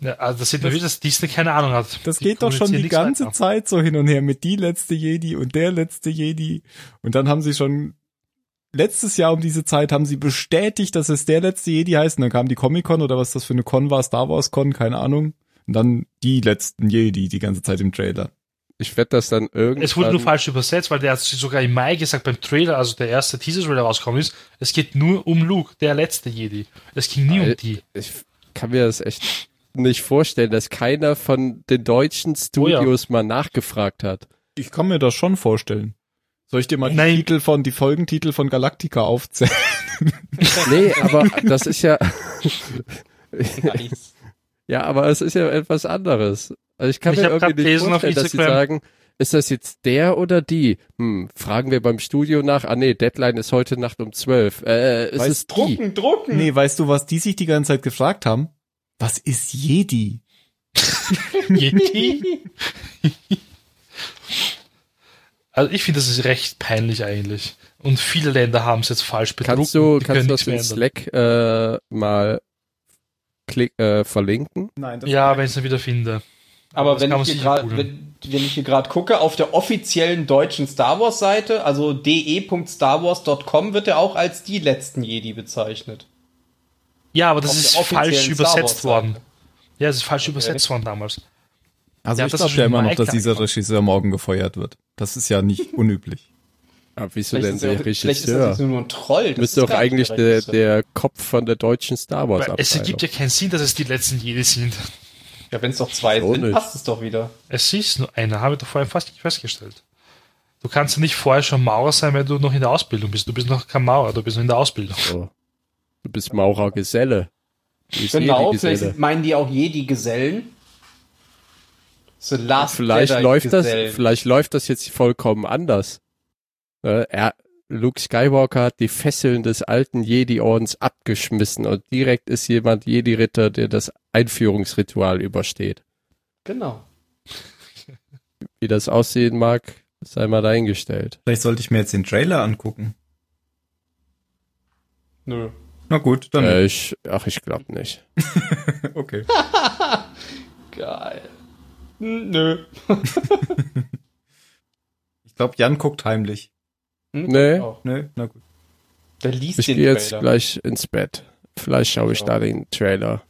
Ja, also das sieht man wieder, dass Disney keine Ahnung hat. Das Die geht doch schon die ganze weiter. Zeit so hin und her mit die letzte Jedi und der letzte Jedi. Und dann haben sie schon letztes Jahr um diese Zeit haben sie bestätigt, dass es der letzte Jedi heißt. Und dann kam die Comic-Con oder was das für eine Con war, Star Wars Con, keine Ahnung. Und dann die letzten Jedi die ganze Zeit im Trailer. Ich werde das dann irgendwann. Es wurde nur falsch übersetzt, weil der hat sogar im Mai gesagt beim Trailer, also der erste Teaser-Trailer rausgekommen ist, es geht nur um Luke, der letzte Jedi. Es ging nie Weil- um die. Ich kann mir das echt nicht vorstellen, dass keiner von den deutschen Oh Studios mal nachgefragt hat. Ich kann mir das schon vorstellen. Soll ich dir mal die Nein. Titel von, die Folgentitel von Galactica aufzählen? Nee, aber das ist ja, Nice. ja, aber es ist ja etwas anderes. Also ich kann Ich mir irgendwie nicht vorstellen, dass sie sagen, ist das jetzt der oder die? Hm, fragen wir beim Studio nach. Ah nee, Deadline ist heute Nacht um zwölf. Äh, ist Weißt es die? Drucken, drucken. Nee, weißt du, was die sich die ganze Zeit gefragt haben? Was ist Jedi? Yeti? Also ich finde, das ist recht peinlich eigentlich. Und viele Länder haben es jetzt falsch bedruckt. Kannst du, kannst können du nichts das in. Slack äh, mal klick, äh, verlinken? Nein, Ja, wenn ich es dann wieder finde. Aber Das wenn ich, grad, wenn, wenn ich hier gerade gucke, auf der offiziellen deutschen Star Wars Seite, also de.starwars.com, wird er auch als die letzten Jedi bezeichnet. Ja, aber das Auf ist falsch übersetzt worden. Ja, es ist falsch übersetzt worden damals. Also Der ich glaube ja immer im noch, dass dieser. Regisseur morgen gefeuert wird. Das ist ja nicht unüblich. Aber wieso Vielleicht denn ist, er, der auch- vielleicht ist das Regisseur? jetzt nur ein Troll. Das Müsste ist doch eigentlich der, der Kopf von der deutschen Star Wars Weil es ergibt ja keinen Sinn, dass es die letzten Jedi sind. Ja, wenn es doch zwei So sind, nicht. passt es doch wieder. Es ist nur einer, habe ich doch vorhin fast nicht festgestellt. Du kannst ja nicht vorher schon Maurer sein, wenn du noch in der Ausbildung bist. Du bist noch kein Maurer, du bist noch in der Ausbildung. So. Du bist Maurer Geselle. Du bist Genau, Jedi-Geselle. vielleicht meinen die auch Jedi-Gesellen. The Last Vielleicht Jedi läuft das, Gesellen. vielleicht läuft das jetzt vollkommen anders. Äh, Er, Luke Skywalker hat die Fesseln des alten Jedi-Ordens abgeschmissen und direkt ist jemand Jedi-Ritter, der das Einführungsritual übersteht. Genau. Wie das aussehen mag, sei mal dahingestellt. Vielleicht sollte ich mir jetzt den Trailer angucken. Nö. Na gut, dann. Äh, ich, ach, ich glaube nicht. okay. Geil. Hm, Nö. glaube, Jan guckt heimlich. Nee. Auch. Ne? Na gut. Der liest Ich gehe jetzt gleich ins Bett. Vielleicht schaue ich Ja. da den Trailer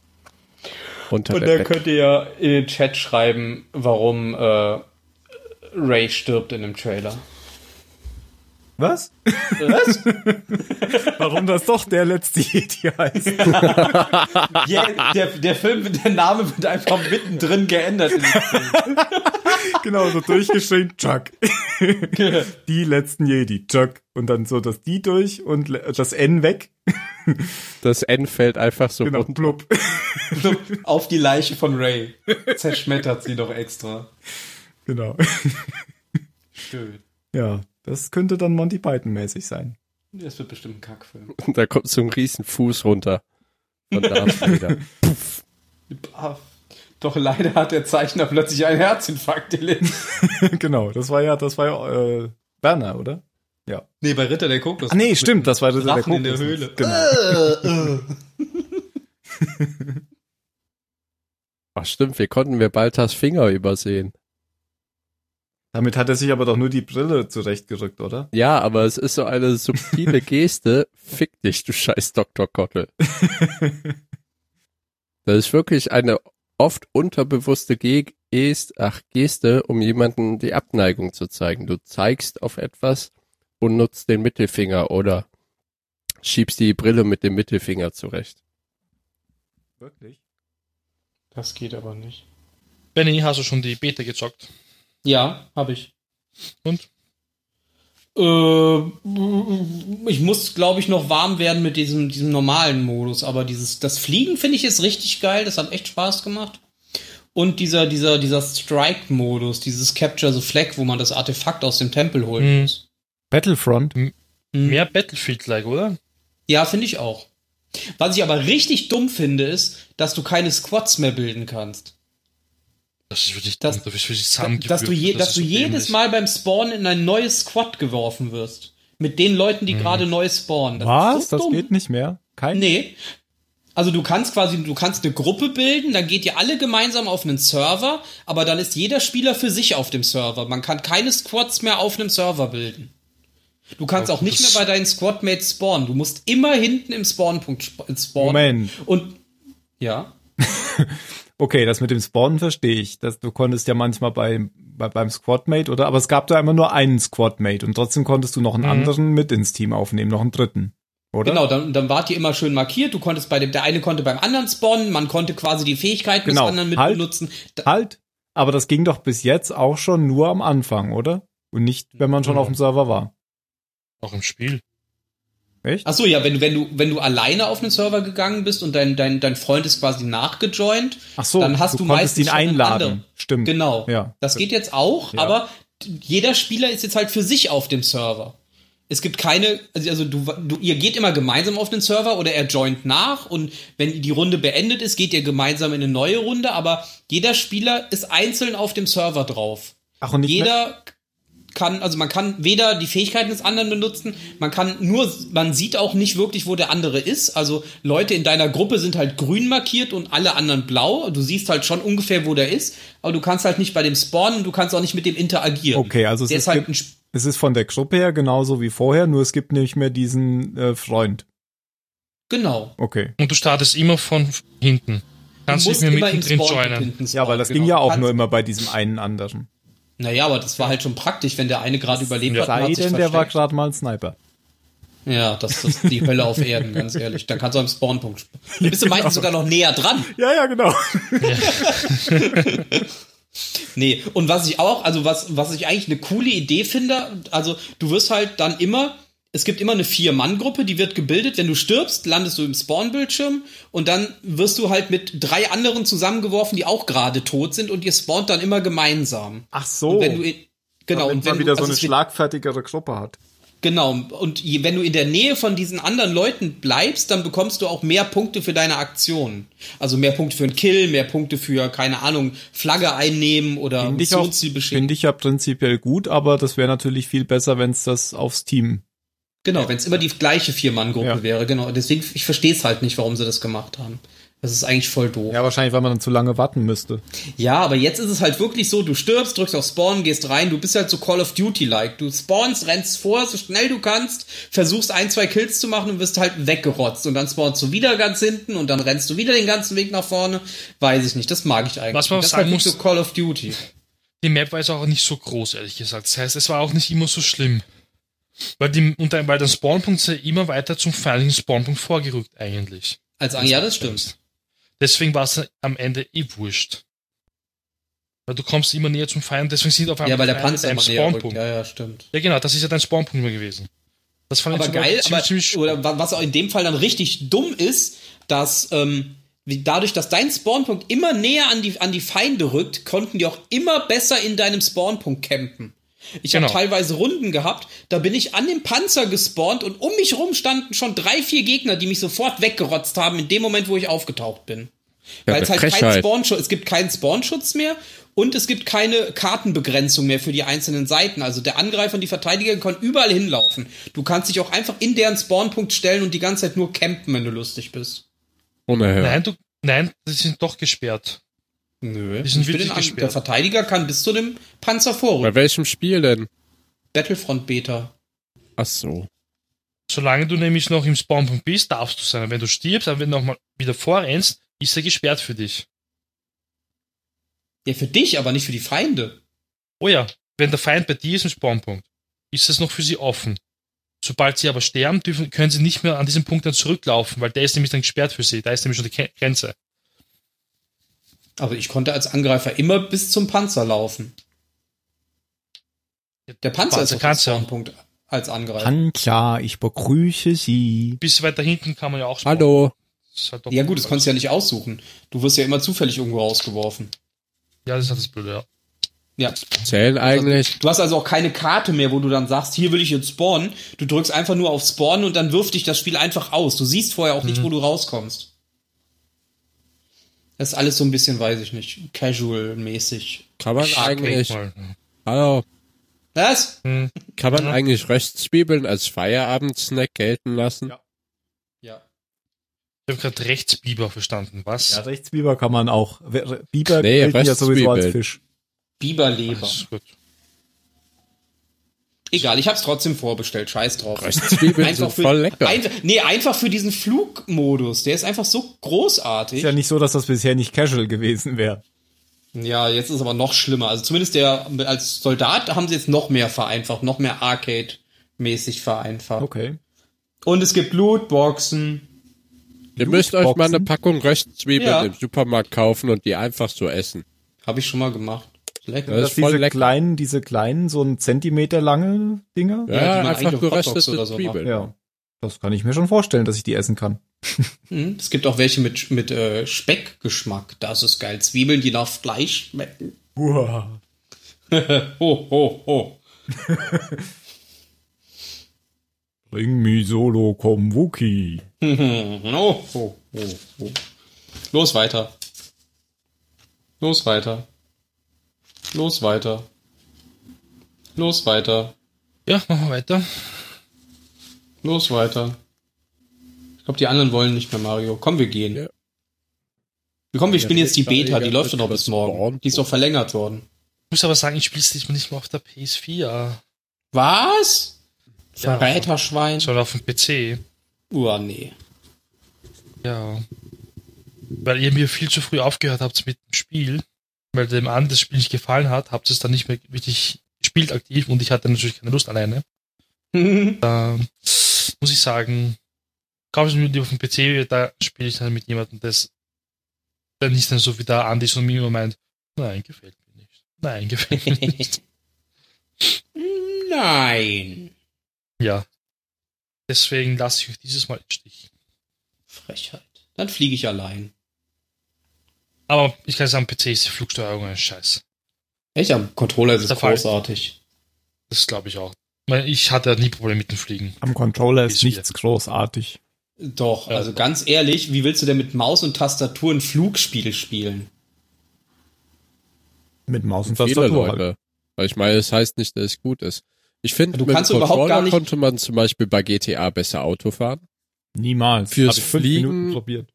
unter Und der dann Bett. könnt ihr ja in den Chat schreiben, warum äh, Ray stirbt in dem Trailer. Was? Was? Warum das doch der letzte Jedi heißt? ja, der, der Film, der Name wird einfach mittendrin geändert. Genau, so durchgeschrieben, Chuck. die letzten Jedi, Chuck. Und dann so das die durch und das N weg. Das N fällt einfach so Genau, runter. blub. Auf die Leiche von Ray. Zerschmettert sie doch extra. Genau. Schön. Ja, das könnte dann Monty Python mäßig sein. Das wird bestimmt ein Kackfilm. Und da kommt so ein riesen Fuß runter. Darth Vader. Ah, Doch leider hat der Zeichner plötzlich einen Herzinfarkt erlitten. genau, das war ja, das war ja äh, Werner, oder? Ja. Nee, bei Ritter der Kokos. Ah, nee, stimmt, das war der, der in der. Höhle. Genau. Ach stimmt, wir konnten wir Baltas Finger übersehen. Damit hat er sich aber doch nur die Brille zurechtgerückt, oder? Ja, aber es ist so eine subtile Geste. Fick dich, du scheiß Dr. Kottel. Das ist wirklich eine oft unterbewusste Ge Gest, ach, Geste, um jemanden die Abneigung zu zeigen. Du zeigst auf etwas und nutzt den Mittelfinger oder schiebst die Brille mit dem Mittelfinger zurecht. Wirklich? Das geht aber nicht. Benny, hast du schon die Beta gezockt? Ja, habe ich. Und? Äh, ich muss, glaube ich, noch warm werden mit diesem, diesem normalen Modus, aber dieses, das Fliegen finde ich jetzt richtig geil, das hat echt Spaß gemacht. Und dieser, dieser, dieser Strike-Modus, dieses Capture the Flag, wo man das Artefakt aus dem Tempel holen Hm. muss. Battlefront? Hm. Mehr Battlefield-like, oder? Ja, finde ich auch. Was ich aber richtig dumm finde, ist, dass du keine Squads mehr bilden kannst. Das ist wirklich Das- du bist wirklich dass du, je, das dass ist du jedes. Mal beim Spawnen in ein neues Squad geworfen wirst. Mit den Leuten, die gerade neu spawnen. Das Was? ist so das geht nicht mehr? Kein? Nee. Also du kannst quasi, du kannst eine Gruppe bilden, dann geht ihr alle gemeinsam auf einen Server, aber dann ist jeder Spieler für sich auf dem Server. Man kann keine Squads mehr auf einem Server bilden. Du kannst Oh, auch nicht das- mehr bei deinen Squadmates spawnen. Du musst immer hinten im Spawnpunkt sp- spawnen. Moment. Und ja. Okay, das mit dem Spawnen verstehe ich. Das, du konntest ja manchmal bei, bei, beim Squadmate, oder? Aber es gab da immer nur einen Squadmate und trotzdem konntest du noch einen Mhm. anderen mit ins Team aufnehmen, noch einen dritten. Oder? Genau, dann, dann wart ihr immer schön markiert. Du konntest bei dem, der eine konnte beim anderen spawnen, man konnte quasi die Fähigkeiten Genau. des anderen mit Halt. benutzen. Da, Halt. Aber das ging doch bis jetzt auch schon nur am Anfang, oder? Und nicht, wenn man schon Ja. auf dem Server war. Auch im Spiel. Echt? Ach so, ja, wenn du, wenn du, wenn du alleine auf einen Server gegangen bist und dein, dein, dein Freund ist quasi nachgejoint, Ach so, dann hast du, konntest meistens ihn einladen. Stimmt. Genau. Ja. Das geht jetzt auch, Ja. aber jeder Spieler ist jetzt halt für sich auf dem Server. Es gibt keine, also also du, du, ihr geht immer gemeinsam auf den Server oder er joint nach und wenn die Runde beendet ist, geht ihr gemeinsam in eine neue Runde, aber jeder Spieler ist einzeln auf dem Server drauf. Ach, und nicht mehr, Jeder kann, also man kann weder die Fähigkeiten des anderen benutzen, man kann nur, man sieht auch nicht wirklich, wo der andere ist. Also Leute in deiner Gruppe sind halt grün markiert und alle anderen blau. Du siehst halt schon ungefähr, wo der ist, aber du kannst halt nicht bei dem spawnen und du kannst auch nicht mit dem interagieren. Okay, also es ist, halt gibt- es ist von der Gruppe her genauso wie vorher, nur es gibt nicht mehr diesen äh, Freund. genau. Okay. Und du startest immer von hinten. Kannst du nicht musst mehr mittendrin Spawn joinen. hinten Ja, weil das genau. ging ja auch kannst- nur immer bei diesem einen anderen. Naja, aber das war halt schon praktisch, wenn der eine gerade überlebt hat. Sei hat sich denn, der war gerade mal ein Sniper. Ja, das ist die Hölle auf Erden, ganz ehrlich. Dann kannst du am Spawnpunkt. sp- Du bist du meistens sogar noch näher dran. Ja, ja, genau. Nee, und was ich auch, also was, was ich eigentlich eine coole Idee finde, also du wirst halt dann immer, es gibt immer eine Vier-Mann-Gruppe, die wird gebildet. Wenn du stirbst, landest du im Spawn-Bildschirm und dann wirst du halt mit drei anderen zusammengeworfen, die auch gerade tot sind und ihr spawnt dann immer gemeinsam. Ach so. Und wenn du in, genau, Damit und wenn man wieder du, so also eine es wird- schlagfertigere Gruppe hat. Genau, und je, wenn du in der Nähe von diesen anderen Leuten bleibst, dann bekommst du auch mehr Punkte für deine Aktionen. Also mehr Punkte für einen Kill, mehr Punkte für, keine Ahnung, Flagge einnehmen oder Missionsziel beschädigen. finde ich ja prinzipiell gut, aber das wäre natürlich viel besser, wenn es das aufs Team. Genau, wenn es immer die gleiche Vier-Mann-Gruppe Ja. wäre, genau. Deswegen, ich verstehe es halt nicht, warum sie das gemacht haben. Das ist eigentlich voll doof. Ja, wahrscheinlich, weil man dann zu lange warten müsste. Ja, aber jetzt ist es halt wirklich so, du stirbst, drückst auf Spawn, gehst rein, du bist halt so Call of Duty-like. Du spawnst, rennst vor, so schnell du kannst, versuchst ein, zwei Kills zu machen und wirst halt weggerotzt. Und dann spawnst du wieder ganz hinten und dann rennst du wieder den ganzen Weg nach vorne. Weiß ich nicht, das mag ich eigentlich. Was man das ist sagen halt nicht muss- so Call of Duty. Die Map war jetzt auch nicht so groß, ehrlich gesagt. Das heißt, es war auch nicht immer so schlimm. Weil, die, und der, weil der Spawnpunkt ist ja immer weiter zum feindlichen Spawnpunkt vorgerückt, eigentlich. Als ja, das stimmt. Deswegen war es am Ende eh wurscht. Weil du kommst immer näher zum Feind, deswegen sind auf einmal Ja, weil der Panzer immer. Spawnpunkt. Ja, ja, stimmt. Ja, genau, das ist ja dein Spawnpunkt immer gewesen. Das fand Aber ich geil, ziemlich, aber ziemlich oder wa- was auch in dem Fall dann richtig dumm ist, dass ähm, dadurch, dass dein Spawnpunkt immer näher an die an die Feinde rückt, konnten die auch immer besser in deinem Spawnpunkt campen. Ich Genau. habe teilweise Runden gehabt, da bin ich an dem Panzer gespawnt und um mich rum standen schon drei, vier Gegner, die mich sofort weggerotzt haben in dem Moment, wo ich aufgetaucht bin. Ja, Weil es halt keinen Frechheit. Spawnschutz, es gibt keinen Spawnschutz mehr und es gibt keine Kartenbegrenzung mehr für die einzelnen Seiten. Also der Angreifer und die Verteidiger können überall hinlaufen. Du kannst dich auch einfach in deren Spawnpunkt stellen und die ganze Zeit nur campen, wenn du lustig bist. Unerhört. Nein, du, nein, die sind doch gesperrt. Nö. Ich bin An- der Verteidiger kann bis zu dem Panzer vorrücken. Bei welchem Spiel denn? Battlefront Beta. Ach so. Solange du nämlich noch im Spawnpunkt bist, darfst du sein. Wenn du stirbst, dann wenn du nochmal wieder vorrennst, ist er gesperrt für dich. Ja, für dich, aber nicht für die Feinde. Oh ja, wenn der Feind bei dir ist im Spawnpunkt, ist es noch für sie offen. Sobald sie aber sterben, dürfen, können sie nicht mehr an diesem Punkt dann zurücklaufen, weil der ist nämlich dann gesperrt für sie. Da ist nämlich schon die Grenze. Also ich konnte als Angreifer immer bis zum Panzer laufen. Der Panzer, Panzer ist kannst du. Spawnpunkt als Angreifer. Pancha, ich begrüße Sie. Bis weiter hinten kann man ja auch spawnen. Hallo. Halt Ja gut, das konntest du ja nicht aussuchen. Du wirst ja immer zufällig irgendwo rausgeworfen. Ja, das ist halt das Blöde, ja. Ja. Zählen eigentlich. Du hast also auch keine Karte mehr, wo du dann sagst, hier will ich jetzt spawnen. Du drückst einfach nur auf Spawnen und dann wirft dich das Spiel einfach aus. Du siehst vorher auch nicht, wo du rauskommst. Das ist alles so ein bisschen, weiß ich nicht, casual-mäßig. Kann man eigentlich. Mal. Hallo. Was? Hm. Kann man Ja. eigentlich Röstzwiebeln als Feierabendsnack gelten lassen? Ja. Ja. Ich habe gerade Rechtsbiber verstanden. Was? Ja, Rechtsbiber kann man auch. Biber Nee, gelten ja sowieso als Röstzwiebeln. Fisch. Biberleber. Das ist gut. Egal, ich hab's trotzdem vorbestellt. Scheiß drauf. Röstzwiebeln sind für, voll lecker. Einfach, nee, einfach für diesen Flugmodus. Der ist einfach so großartig. Ist ja nicht so, dass das bisher nicht casual gewesen wäre. Ja, jetzt ist aber noch schlimmer. Also zumindest der als Soldat haben sie jetzt noch mehr vereinfacht, noch mehr Arcade-mäßig vereinfacht. Okay. Und es gibt Lootboxen. Ihr müsst euch mal eine? Packung Röstzwiebeln Ja. im Supermarkt kaufen und die einfach so essen. Habe ich schon mal gemacht. Lecker. Das Das ist voll diese lecker. kleinen, diese kleinen, so ein Zentimeter lange Dinger. Ja, Ja, die man einfach geröstete oder so. Zwiebeln. Ja. Das kann ich mir schon vorstellen, dass ich die essen kann. Mhm. Es gibt auch welche mit, mit äh, Speckgeschmack. Das ist geil. Zwiebeln, die nach Fleisch schmecken. Uah. ho, ho, ho. Bring mi solo komm Wookie. oh, oh, oh, oh. Los weiter. Los weiter. Los weiter. Los weiter. Ja, machen wir weiter. Los weiter. Ich glaube, die anderen wollen nicht mehr, Mario. Komm, wir gehen. Ja. Komm, wir spielen jetzt die Beta, die läuft doch noch bis morgen. Die ist doch verlängert worden. Ich muss aber sagen, ich spiele es diesmal nicht mehr auf der PS4, Was? Ja. Verräterschwein? sondern auf dem PC. Uah, nee. Ja. Weil ihr mir viel zu früh aufgehört habt mit dem Spiel, weil dem anderen das Spiel nicht gefallen hat, habt ihr es dann nicht mehr wirklich gespielt aktiv und ich hatte natürlich keine Lust alleine. Da muss ich sagen, kaufe ich mir die auf dem PC, da spiele ich dann mit jemandem, das der nicht dann so wie da Andi so mir meint, nein, gefällt mir nicht. Nein, gefällt mir nicht. Nein. ja. Deswegen lasse ich euch dieses Mal im Stich. Frechheit. Dann fliege ich allein. Aber ich kann sagen, am PC ist die Flugsteuerung ein Scheiß. Echt, am Controller ist es großartig. Das glaube ich auch. Ich hatte nie Probleme mit dem Fliegen. Am Controller ist nichts großartig. Doch, Ja. also ganz ehrlich, wie willst du denn mit Maus und Tastatur ein Flugspiel spielen? Mit Maus und Tastatur halt. Leute. Weil ich meine, es heißt nicht, dass es gut ist. Ich finde, Du mit kannst Controller gar nicht- konnte man zum Beispiel bei GTA besser Auto fahren. Niemals. Fürs Hab ich fünf Fliegen- Minuten probiert.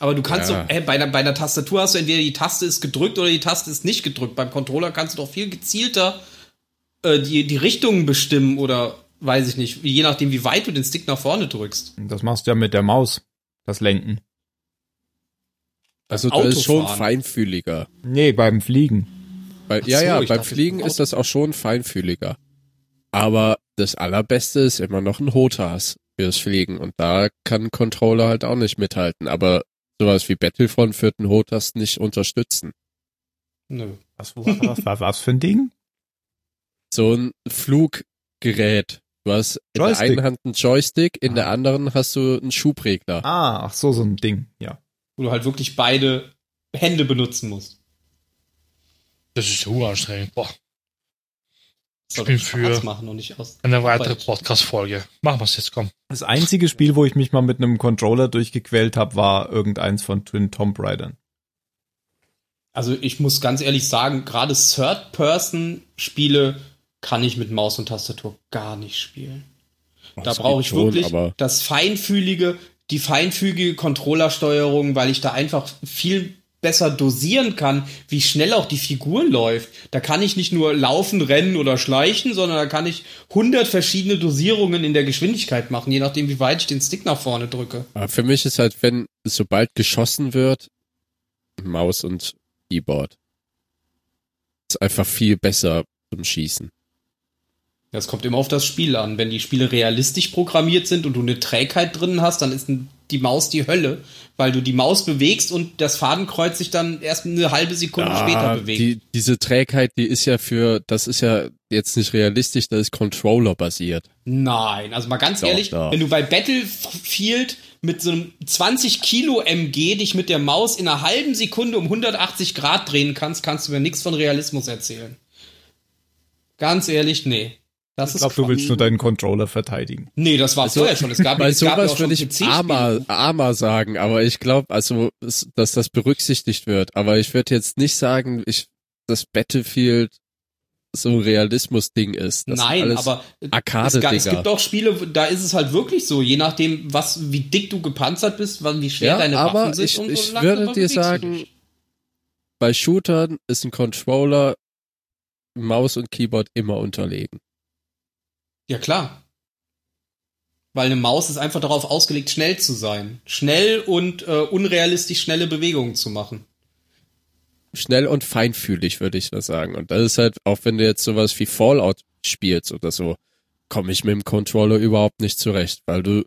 Aber du kannst Ja. doch, ey, bei einer, bei einer Tastatur hast du entweder die Taste ist gedrückt oder die Taste ist nicht gedrückt. Beim Controller kannst du doch viel gezielter äh, die, die Richtungen bestimmen oder weiß ich nicht, je nachdem, wie weit du den Stick nach vorne drückst. Das machst du ja mit der Maus. Das Lenken. Also das ist schon feinfühliger. Nee, beim Fliegen. Weil, Ach ja, so, ja, beim Fliegen ist das auch schon feinfühliger. Aber das allerbeste ist immer noch ein Hotas fürs Fliegen. Und da kann ein Controller halt auch nicht mithalten. Aber sowas wie Battlefront wird ein Hotas nicht unterstützen. Nö. Was, was, was, was für ein Ding? So ein Fluggerät. Du hast in Joystick. der einen Hand einen Joystick, in Ah. der anderen hast du einen Schubregler. Ah, ach so, so ein Ding, ja. Wo du halt wirklich beide Hände benutzen musst. Das ist so anstrengend. Boah, Spaß für- machen und nicht aus. eine weitere. Podcast-Folge. Machen wir es jetzt, komm. Das einzige Spiel, wo ich mich mal mit einem Controller durchgequält habe, war irgendeins von Twin Tomb Raidern. Also ich muss ganz ehrlich sagen, gerade Third-Person-Spiele kann ich mit Maus und Tastatur gar nicht spielen. Da Das brauche ich schon, wirklich aber das feinfühlige, die feinfügige Controllersteuerung, weil ich da einfach viel besser dosieren kann, wie schnell auch die Figur läuft. Da kann ich nicht nur laufen, rennen oder schleichen, sondern da kann ich hundert verschiedene Dosierungen in der Geschwindigkeit machen, je nachdem, wie weit ich den Stick nach vorne drücke. Aber für mich ist halt, wenn sobald geschossen wird, Maus und Keyboard. Ist einfach viel besser zum Schießen. Das kommt immer auf das Spiel an. Wenn die Spiele realistisch programmiert sind und du eine Trägheit drin hast, dann ist n- die Maus die Hölle, weil du die Maus bewegst und das Fadenkreuz sich dann erst eine halbe Sekunde später bewegt. Die, diese Trägheit, die ist ja für, das ist ja jetzt nicht realistisch, das ist Controller basiert. Nein, also mal ganz Doch, ehrlich, doch. wenn du bei Battlefield mit so einem 20 Kilo MG dich mit der Maus in einer halben Sekunde um 180 Grad drehen kannst, kannst du mir nichts von Realismus erzählen. Ganz ehrlich, nee. Das Ich ist glaube, du willst nur deinen Controller verteidigen. Nee, das war vorher schon. Es gab, Bei es gab ja auch sowas schon würde ich PC-Spiele. armer, armer sagen, aber ich glaube, also, es- dass das berücksichtigt wird. Aber ich würde jetzt nicht sagen, ich, dass Battlefield so ein Realismus-Ding ist. Das Nein, alles aber es, Arcade-Dinger. ga- es gibt auch Spiele, da ist es halt wirklich so, je nachdem, was, wie dick du gepanzert bist, wann, wie schwer Ja, deine aber Waffen sind ich- und ich so lange würde dir sagen, bei Shootern ist ein Controller Maus und Keyboard immer unterlegen. Ja, klar. Weil eine Maus ist einfach darauf ausgelegt, schnell zu sein. Schnell und äh, unrealistisch schnelle Bewegungen zu machen. Schnell und feinfühlig, würde ich das sagen. Und das ist halt, auch wenn du jetzt sowas wie Fallout spielst oder so, komme ich mit dem Controller überhaupt nicht zurecht, weil du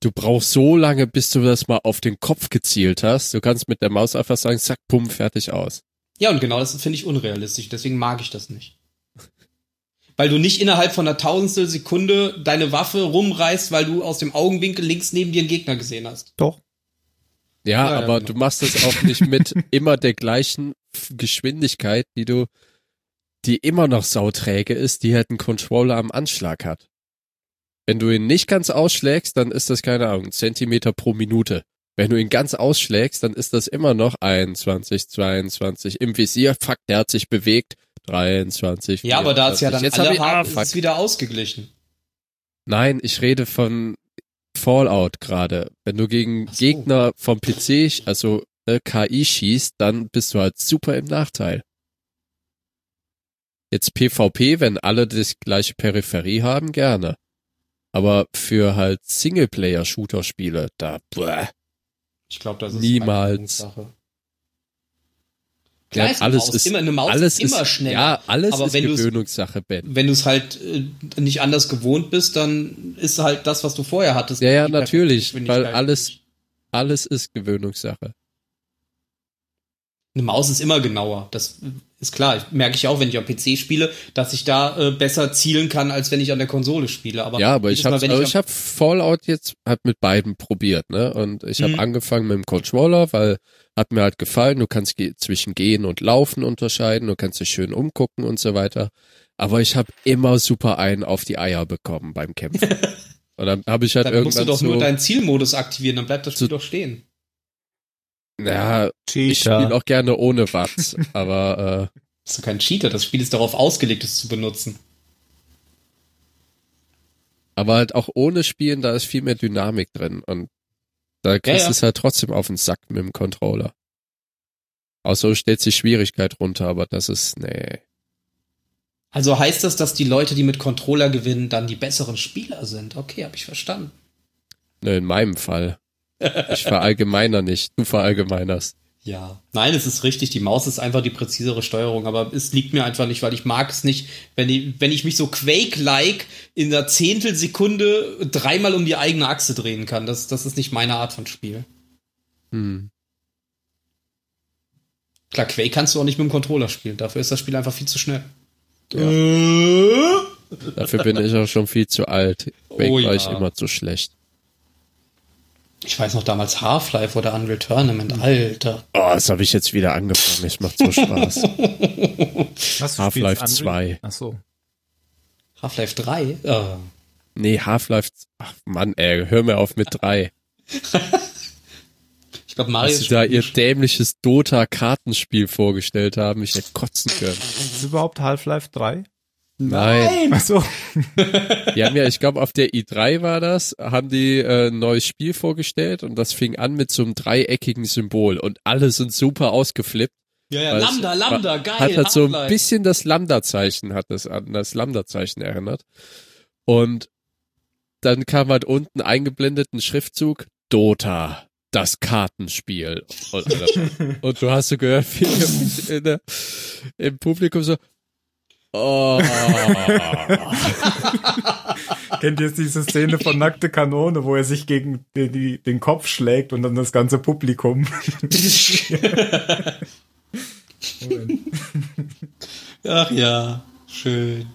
du brauchst so lange, bis du das mal auf den Kopf gezielt hast. Du kannst mit der Maus einfach sagen, zack, bumm, fertig aus. Ja, und genau das finde ich unrealistisch, deswegen mag ich das nicht. Weil du nicht innerhalb von einer tausendstel Sekunde deine Waffe rumreißt, weil du aus dem Augenwinkel links neben dir einen Gegner gesehen hast. Doch. Ja, Ja, aber genau. du machst es auch nicht mit immer der gleichen Geschwindigkeit, die du, die immer noch sauträge ist, die halt einen Controller am Anschlag hat. Wenn du ihn nicht ganz ausschlägst, dann ist das, keine Ahnung, ein Zentimeter pro Minute. Wenn du ihn ganz ausschlägst, dann ist das immer noch 21, 22 im Visier. Fuck, der hat sich bewegt. 23, Ja, aber da es ja dann 24. Jetzt alle ich, ah, ist wieder ausgeglichen. Nein, ich rede von Fallout gerade. Wenn du gegen so. Gegner vom PC, also äh, KI schießt, dann bist du halt super im Nachteil. Jetzt PvP, wenn alle das gleiche Peripherie haben, gerne. Aber für halt Singleplayer-Shooter-Spiele, da, bäh, Ich glaube, das ist Niemals. Sache. Klar ja, alles Maus ist immer eine Maus alles ist immer ist, schneller. Ja, alles aber ist wenn Gewöhnungssache, Ben. Wenn du es halt äh, nicht anders gewohnt bist, dann ist halt das, was du vorher hattest. Ja, ja, natürlich, weil alles-. Alles ist Gewöhnungssache. Eine Maus ist immer genauer. Das ist klar. Merke ich auch, wenn ich am PC spiele, dass ich da äh, besser zielen kann, als wenn ich an der Konsole spiele. Aber ja, aber ich habe am- ich hab Fallout jetzt halt mit beiden probiert, ne? Und ich habe Mhm. angefangen mit dem Controller, weil hat mir halt gefallen, du kannst ge zwischen gehen und laufen unterscheiden, du kannst dich schön umgucken und so weiter. Aber ich habe immer super einen auf die Eier bekommen beim Kämpfen. und dann habe ich halt dann musst du irgendwann doch nur so, deinen Zielmodus aktivieren, dann bleibt das Spiel doch stehen. Ja, ich Cheater. spiele auch gerne ohne Watts, aber äh, Das ist doch kein Cheater. Das Spiel ist darauf ausgelegt, es zu benutzen. aber halt auch ohne Spielen, da ist viel mehr Dynamik drin und Da kriegst ja. du es halt trotzdem auf den Sack mit dem Controller. Außer du stellst die Schwierigkeit runter, aber das ist, nee. Also heißt das, dass die Leute, die mit Controller gewinnen, dann die besseren Spieler sind? Okay, habe ich verstanden. Ne, in meinem Fall. Ich verallgemeiner nicht. Du verallgemeinerst. Ja. Nein, es ist richtig. Die Maus ist einfach die präzisere Steuerung, aber es liegt mir einfach nicht, weil ich mag es nicht, wenn ich, wenn ich mich so Quake-like in der Zehntelsekunde dreimal um die eigene Achse drehen kann. Das, das ist nicht meine Art von Spiel. Hm. Klar, Quake kannst du auch nicht mit dem Controller spielen. Dafür ist das Spiel einfach viel zu schnell. Dafür bin ich auch schon viel zu alt. Quake Oh war ich ja. immer zu schlecht. Ich weiß noch damals Half-Life oder Unreal Tournament. Alter. Oh, das habe ich jetzt wieder angefangen. Es macht so Spaß. Half-Life spielst 2. Ach so. Half-Life 3? Oh. Nee, Half-Life. Ach Mann, ey, hör mir auf mit drei. Ich glaube, Mario Dass sie da ihr dämliches Dota-Kartenspiel vorgestellt haben. Ich hätte kotzen können. Ist überhaupt Half-Life 3? Nein. Ach so. Die haben ja, ich glaube, auf der i3 war das, haben die äh, ein neues Spiel vorgestellt und das fing an mit so einem dreieckigen Symbol und alle sind super ausgeflippt. Ja, ja, weil es Lambda, Lambda, geil. Hat halt so ein bisschen das Lambda-Zeichen, hat es an das Lambda-Zeichen erinnert. Und dann kam halt unten eingeblendet ein Schriftzug, Dota, das Kartenspiel. Und, und du hast so gehört, wie in der, im Publikum so, oh. Kennt ihr jetzt diese Szene von Nackte Kanone, wo er sich gegen den, die, den Kopf schlägt und dann das ganze Publikum? Ach ja, schön.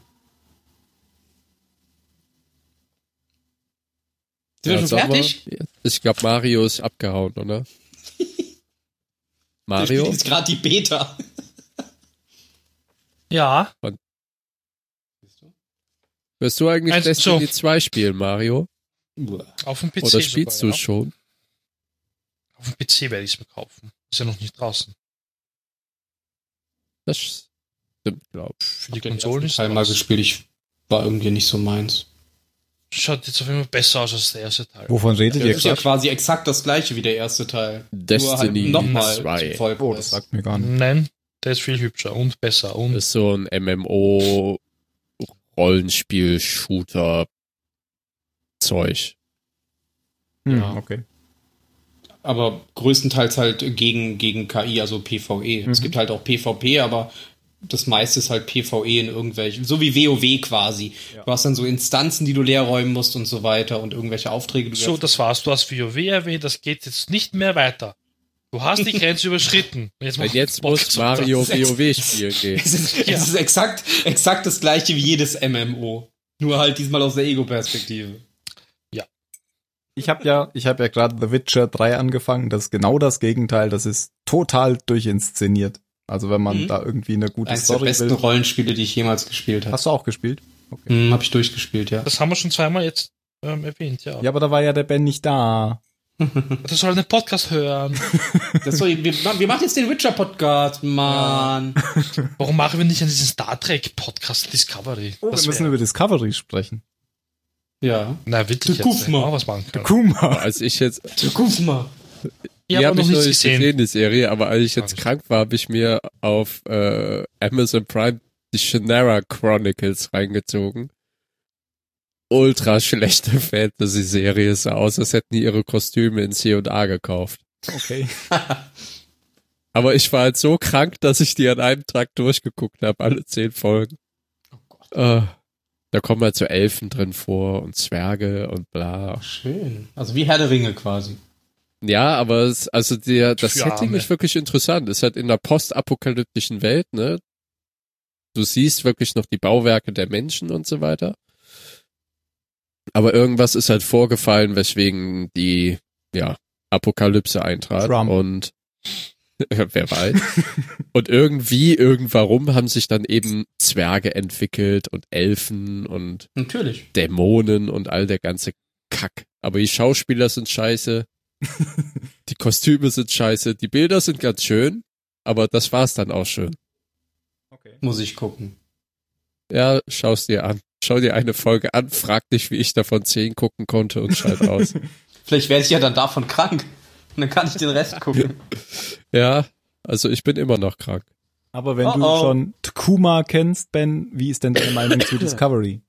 Sind wir schon fertig? Ich glaube, Mario ist abgehauen, oder? Mario? jetzt gerade die Beta. Ja, Wirst du eigentlich Also, Destiny so. 2 spielen, Mario? auf dem PC. Oder spielst sogar, du ja. schon? Auf dem PC werde ich es mir kaufen. Ist ja noch nicht draußen. Das stimmt, glaub ich. Für die ersten ist Teil mal draußen. gespielt, ich war irgendwie nicht so meins. Schaut jetzt auf jeden Fall besser aus als der erste Teil. Wovon redet Das ihr ist ja quasi exakt das gleiche wie der erste Teil. Destiny nochmal 2. Oh, das sagt mir gar nicht. Nein, der ist viel hübscher und besser und ist so ein MMO Rollenspiel Shooter Zeug. Hm, Ja. okay. aber größtenteils halt gegen, gegen KI, also PvE. Es Mhm. gibt halt auch PvP, aber das meiste ist halt PvE in irgendwelchen, so wie WoW quasi. Ja. Du hast dann so Instanzen, die du leer räumen musst und so weiter und irgendwelche Aufträge. Die du so, das war's. Du hast WoW erwähnt, das geht jetzt nicht mehr weiter. Du hast die Grenze überschritten. Jetzt, jetzt muss Mario WoW spielen gehen. es ist, Ja. es ist exakt, exakt das gleiche wie jedes MMO. Nur halt diesmal aus der Ego-Perspektive. Ich habe ja, ich habe ja gerade The Witcher 3 angefangen. Das ist genau das Gegenteil. Das ist total durchinszeniert. Also wenn man Mhm. da irgendwie eine gute Eines der Story besten will. Rollenspiele, die ich jemals gespielt habe. Hast du auch gespielt? Hm, hab ich durchgespielt, ja. Das haben wir schon zweimal jetzt ähm, erwähnt, ja. Ja, aber da war ja der Ben nicht da. Das soll einen Podcast hören. Das soll, wir, wir machen jetzt den Witcher-Podcast, Mann. Warum machen wir nicht an diesen Star Trek Podcast Discovery? Oh, Das wir müssen wär- über Discovery sprechen. Ja. Na, wirklich Der Kufma. was machen kann. Kuma. Als ich jetzt. Ich die habe habe noch noch nicht gesehen. gesehen, die Serie, aber als ich jetzt krank war, habe ich mir auf äh, Amazon Prime die Shannara Chronicles reingezogen. Ultra schlechte Fantasy-Serie, sah aus, als hätten die ihre Kostüme in C&A gekauft. Okay. Aber ich war halt so krank, dass ich die an einem Tag durchgeguckt habe, alle zehn Folgen. Oh Gott. Äh, da kommen halt so Elfen drin vor und Zwerge und bla. Schön. Also wie Herr der Ringe quasi. Ja, aber es, also der, das Für Setting Arme. ist wirklich interessant. Es ist halt in der postapokalyptischen Welt, ne? Du siehst wirklich noch die Bauwerke der Menschen und so weiter. Aber irgendwas ist halt vorgefallen, weswegen die, ja, Apokalypse eintrat. Trump. Und wer weiß. und irgendwie, irgendwarum haben sich dann eben Zwerge entwickelt und Elfen und Natürlich. Dämonen und all der ganze Kack. Aber die Schauspieler sind scheiße. die Kostüme sind scheiße. Die Bilder sind ganz schön. Aber das war's dann auch schön. okay. Muss ich gucken. Ja, schau's dir an. Schau dir eine Folge an, frag dich, wie ich davon zehn gucken konnte und schalt aus. Vielleicht werde ich ja dann davon krank. Und dann kann ich den Rest gucken. Ja, also ich bin immer noch krank. Aber wenn Oh, du oh. schon Tkuma kennst, Ben, wie ist denn deine Meinung zu Discovery?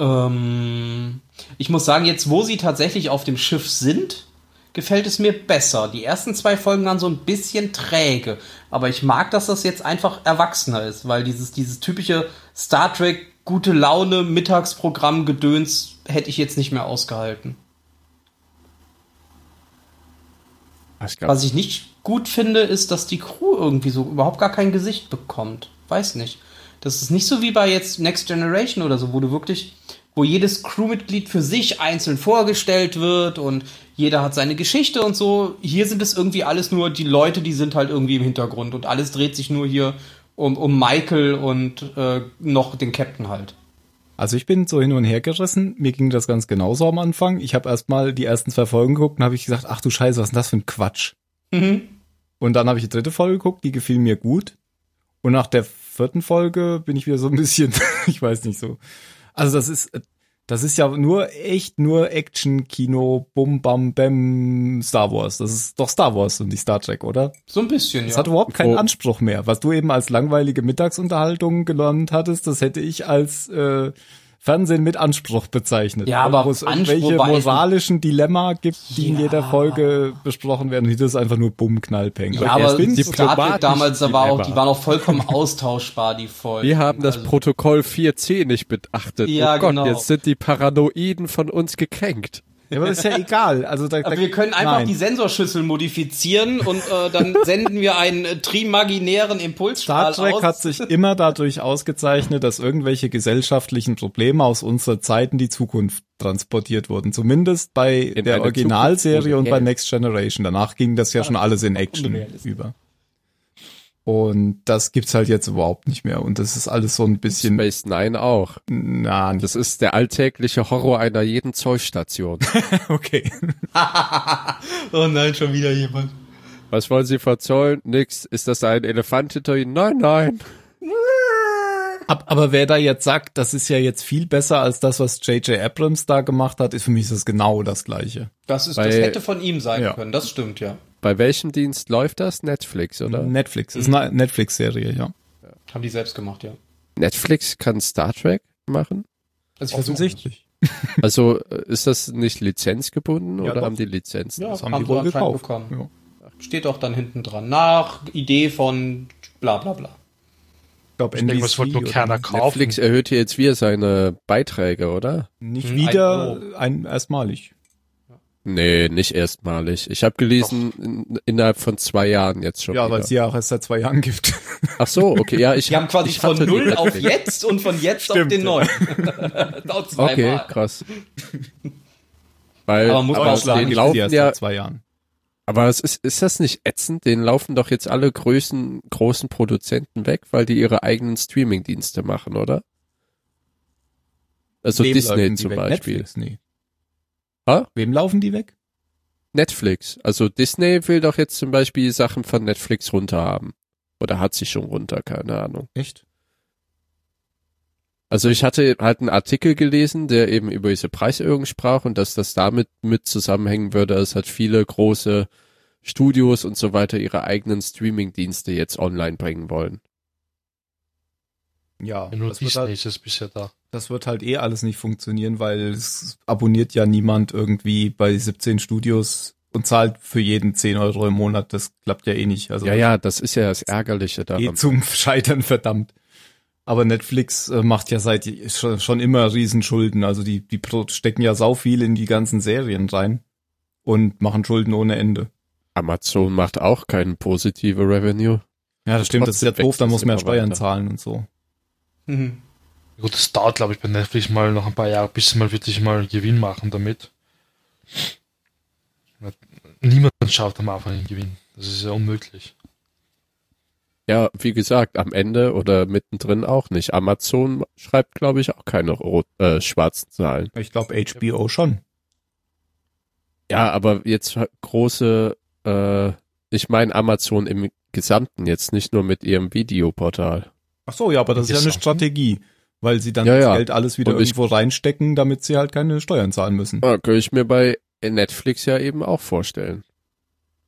Ähm, ich muss sagen, jetzt wo sie tatsächlich auf dem Schiff sind, gefällt es mir besser. Die ersten zwei Folgen waren so ein bisschen träge, aber ich mag, dass das jetzt einfach erwachsener ist, weil dieses, dieses typische Star Trek gute Laune Mittagsprogramm Gedöns hätte ich jetzt nicht mehr ausgehalten. Ich glaub, Was ich nicht gut finde, ist, dass die Crew irgendwie so überhaupt gar kein Gesicht bekommt. Weiß nicht. Das ist nicht so wie bei jetzt Next Generation oder so, wo du wirklich, wo jedes Crewmitglied für sich einzeln vorgestellt wird und jeder hat seine Geschichte und so. Hier sind es irgendwie alles nur die Leute, die sind halt irgendwie im Hintergrund und alles dreht sich nur hier um, um Michael und äh, noch den Captain halt. Also ich bin so hin und her gerissen. Mir ging das ganz genauso am Anfang. Ich habe erstmal die ersten zwei Folgen geguckt und habe ich gesagt, ach du Scheiße, was ist denn das für ein Quatsch? Mhm. Und dann habe ich die dritte Folge geguckt, die gefiel mir gut. Und nach der vierten Folge bin ich wieder so ein bisschen, ich weiß nicht so. Also das ist, das ist ja nur echt nur Action-Kino, Bum, Bam, Bam, Star Wars. Das ist doch Star Wars und nicht Star Trek, oder? So ein bisschen, Das ja. hat überhaupt keinen Anspruch mehr. Was du eben als langweilige Mittagsunterhaltung gelernt hattest, das hätte ich als äh, Fernsehen mit Anspruch bezeichnet. Ja, aber wo es Anspruch irgendwelche moralischen Dilemma gibt, die in Ja. jeder Folge besprochen werden. Und hier ist einfach nur Bumm, Knallpeng. Ja, aber Star Trek damals, da war auch, die waren auch vollkommen austauschbar, die Folgen. wir haben das Also- Protokoll 4c nicht beachtet. Ja, oh Gott, genau. jetzt sind die Paranoiden von uns gekränkt. Ja, aber das ist ja egal. Also da, da, wir können einfach nein. die Sensorschüssel modifizieren und äh, dann senden wir einen äh, trimaginären Impulsstrahl Star Trek aus. hat sich immer dadurch ausgezeichnet, dass irgendwelche gesellschaftlichen Probleme aus unserer Zeit in die Zukunft transportiert wurden. Zumindest bei In der Originalserie und bei Next Generation. Danach ging das ja schon alles in Action über. Und das gibt's halt jetzt überhaupt nicht mehr. Und das ist alles so ein bisschen, Space Nine auch. na, nicht Das ist der alltägliche Horror einer jeden Zollstation. okay. oh nein, schon wieder jemand. Was wollen Sie verzollen? Nix. Ist das ein Elefant hinter Ihnen? Nein, nein. Ab, aber wer da jetzt sagt, das ist ja jetzt viel besser als das, was J.J. Abrams da gemacht hat, ist für mich das genau das Gleiche. Das, ist, Bei- das hätte von ihm sein Ja. können, das stimmt, ja. Bei welchem Dienst läuft das? Netflix, oder? Netflix, ist eine Netflix-Serie, ja. Haben die selbst gemacht, ja. Netflix kann Star Trek machen? Also ich versuche Offensichtlich. Also äh, ist das nicht lizenzgebunden Ja, oder doch. haben die Lizenzen? Ja, Das haben, haben die wohl anscheinend gekauft. bekommen. Ja. Steht auch dann hinten dran. Nach Idee von bla bla bla. Ich glaube, Ich denke, was wollte nur oder keiner kaufen. Netflix erhöht hier jetzt wieder seine Beiträge, oder? Nicht Hm, wieder ein ein, erstmalig. Nee, nicht erstmalig. Ich habe gelesen, in, innerhalb von zwei Jahren jetzt schon Ja, weil es ja auch erst seit zwei Jahren gibt. Ach so, okay, ja, ich Die haben quasi ich von null auf jetzt und von jetzt auf Stimmt, den ja. neuen. Dauert zweimal. Okay, krass. Weil, Aber muss man aber auch sagen, den laufen ja, seit zwei Jahren. Aber es ist, ist das nicht ätzend? Den laufen doch jetzt alle Größen, großen Produzenten weg, weil die ihre eigenen Streaming-Dienste machen, oder? Also Wem Disney zum? Beispiel. Netflix, nee. Ha? Wem laufen die weg? Netflix. Also Disney will doch jetzt zum Beispiel Sachen von Netflix runterhaben. Oder hat sie schon runter, keine Ahnung. Echt? Also ich hatte halt einen Artikel gelesen, der eben über diese Preiserhöhung sprach und dass das damit mit zusammenhängen würde, dass halt viele große Studios und so weiter ihre eigenen Streaming-Dienste jetzt online bringen wollen. Ja, Ja, nur das wird, Disney halt, ist bisher da. das wird halt eh alles nicht funktionieren, weil es abonniert ja niemand irgendwie bei 17 Studios und zahlt für jeden 10 Euro im Monat. Das klappt ja eh nicht. Also Ja, ja, das ist ja das Ärgerliche eh daran. zum Scheitern verdammt. Aber Netflix äh, macht ja seit schon, schon immer Riesenschulden. Also die, die stecken ja sau viel in die ganzen Serien rein und machen Schulden ohne Ende. Amazon macht auch keinen positive Revenue. Ja, das stimmt, das ist ja doof, da muss man ja Steuern weiter. zahlen und so. Mhm. Gut, das dauert, glaube ich, bei Netflix mal noch ein paar Jahre, bis sie mal wirklich mal Gewinn machen damit. Niemand schafft am Anfang einen Gewinn. Das ist ja unmöglich. Ja, wie gesagt, amEnde oder mittendrin auch nicht. Amazon schreibt, glaube ich, auch keine rot, äh, schwarzen Zahlen. Ich glaube HBO schon. Ja, aber jetzt große, äh, ich meine Amazon im Gesamten jetzt nicht nur mit ihrem Videoportal. Ach so, ja, aber das ist ja eine? Strategie, weil sie dann Ja, das ja. Geld alles wieder Und ich- irgendwo reinstecken, damit sie halt keine Steuern zahlen müssen. Ah, kann ich mir bei Netflix ja eben auch vorstellen.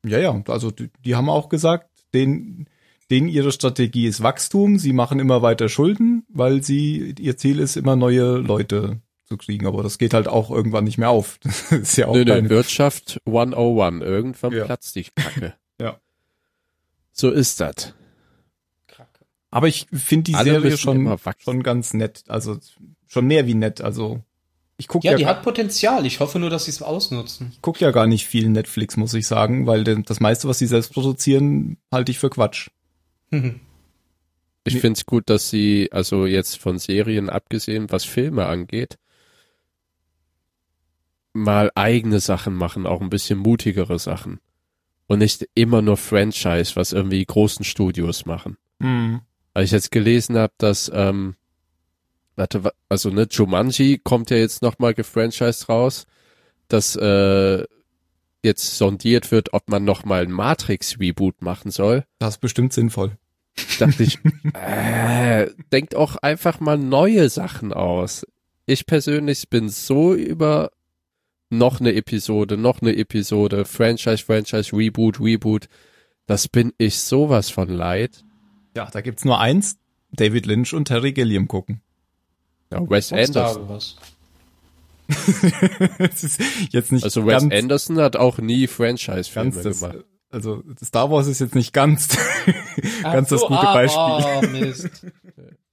Ja, ja, also die, die haben auch gesagt, den, denen ihre Strategie ist Wachstum, sie machen immer weiter Schulden, weil sie, ihr Ziel ist immer neue Leute zu kriegen, aber das geht halt auch irgendwann nicht mehr auf. Das ist ja auch Nö, nö, Wirtschaft 101. Irgendwann Ja. platzt die Kacke. Ja. So ist das. Aber ich finde die Alle Serie schon, schon ganz nett, also schon mehr wie nett, also ich gucke Ja, ja, die gar- hat Potenzial. Ich hoffe nur, dass sie es ausnutzen. ich guck ja gar nicht viel Netflix, muss ich sagen, weil das meiste, was sie selbst produzieren, halte ich für Quatsch. Ich Nee. find's gut, dass sie, also jetzt von Serien abgesehen, was Filme angeht, mal eigene Sachen machen, auch ein bisschen mutigere Sachen. Und nicht immer nur Franchise, was irgendwie großen Studios machen. Hm. Weil ich jetzt gelesen habe, dass, ähm, warte, wa- also ne, Jumanji kommt ja jetzt nochmal gefranchised raus, dass äh, jetzt sondiert wird, ob man nochmal ein Matrix-Reboot machen soll. Das ist bestimmt sinnvoll. Dachte ich, äh, denkt auch einfach mal neue Sachen aus. Ich persönlich bin so über noch eine Episode, noch eine Episode, Franchise, Franchise, Reboot, Reboot. Das bin ich sowas von leid. Ja, da gibt's nur eins, David Lynch und Terry Gilliam gucken. Ja, Wes Anderson. Ist jetzt nicht Also Wes ganz, Anderson hat auch nie Franchise-Filme gemacht. Also Star Wars ist jetzt nicht ganz, ganz das so, gute ah, Beispiel. Oh, Mist.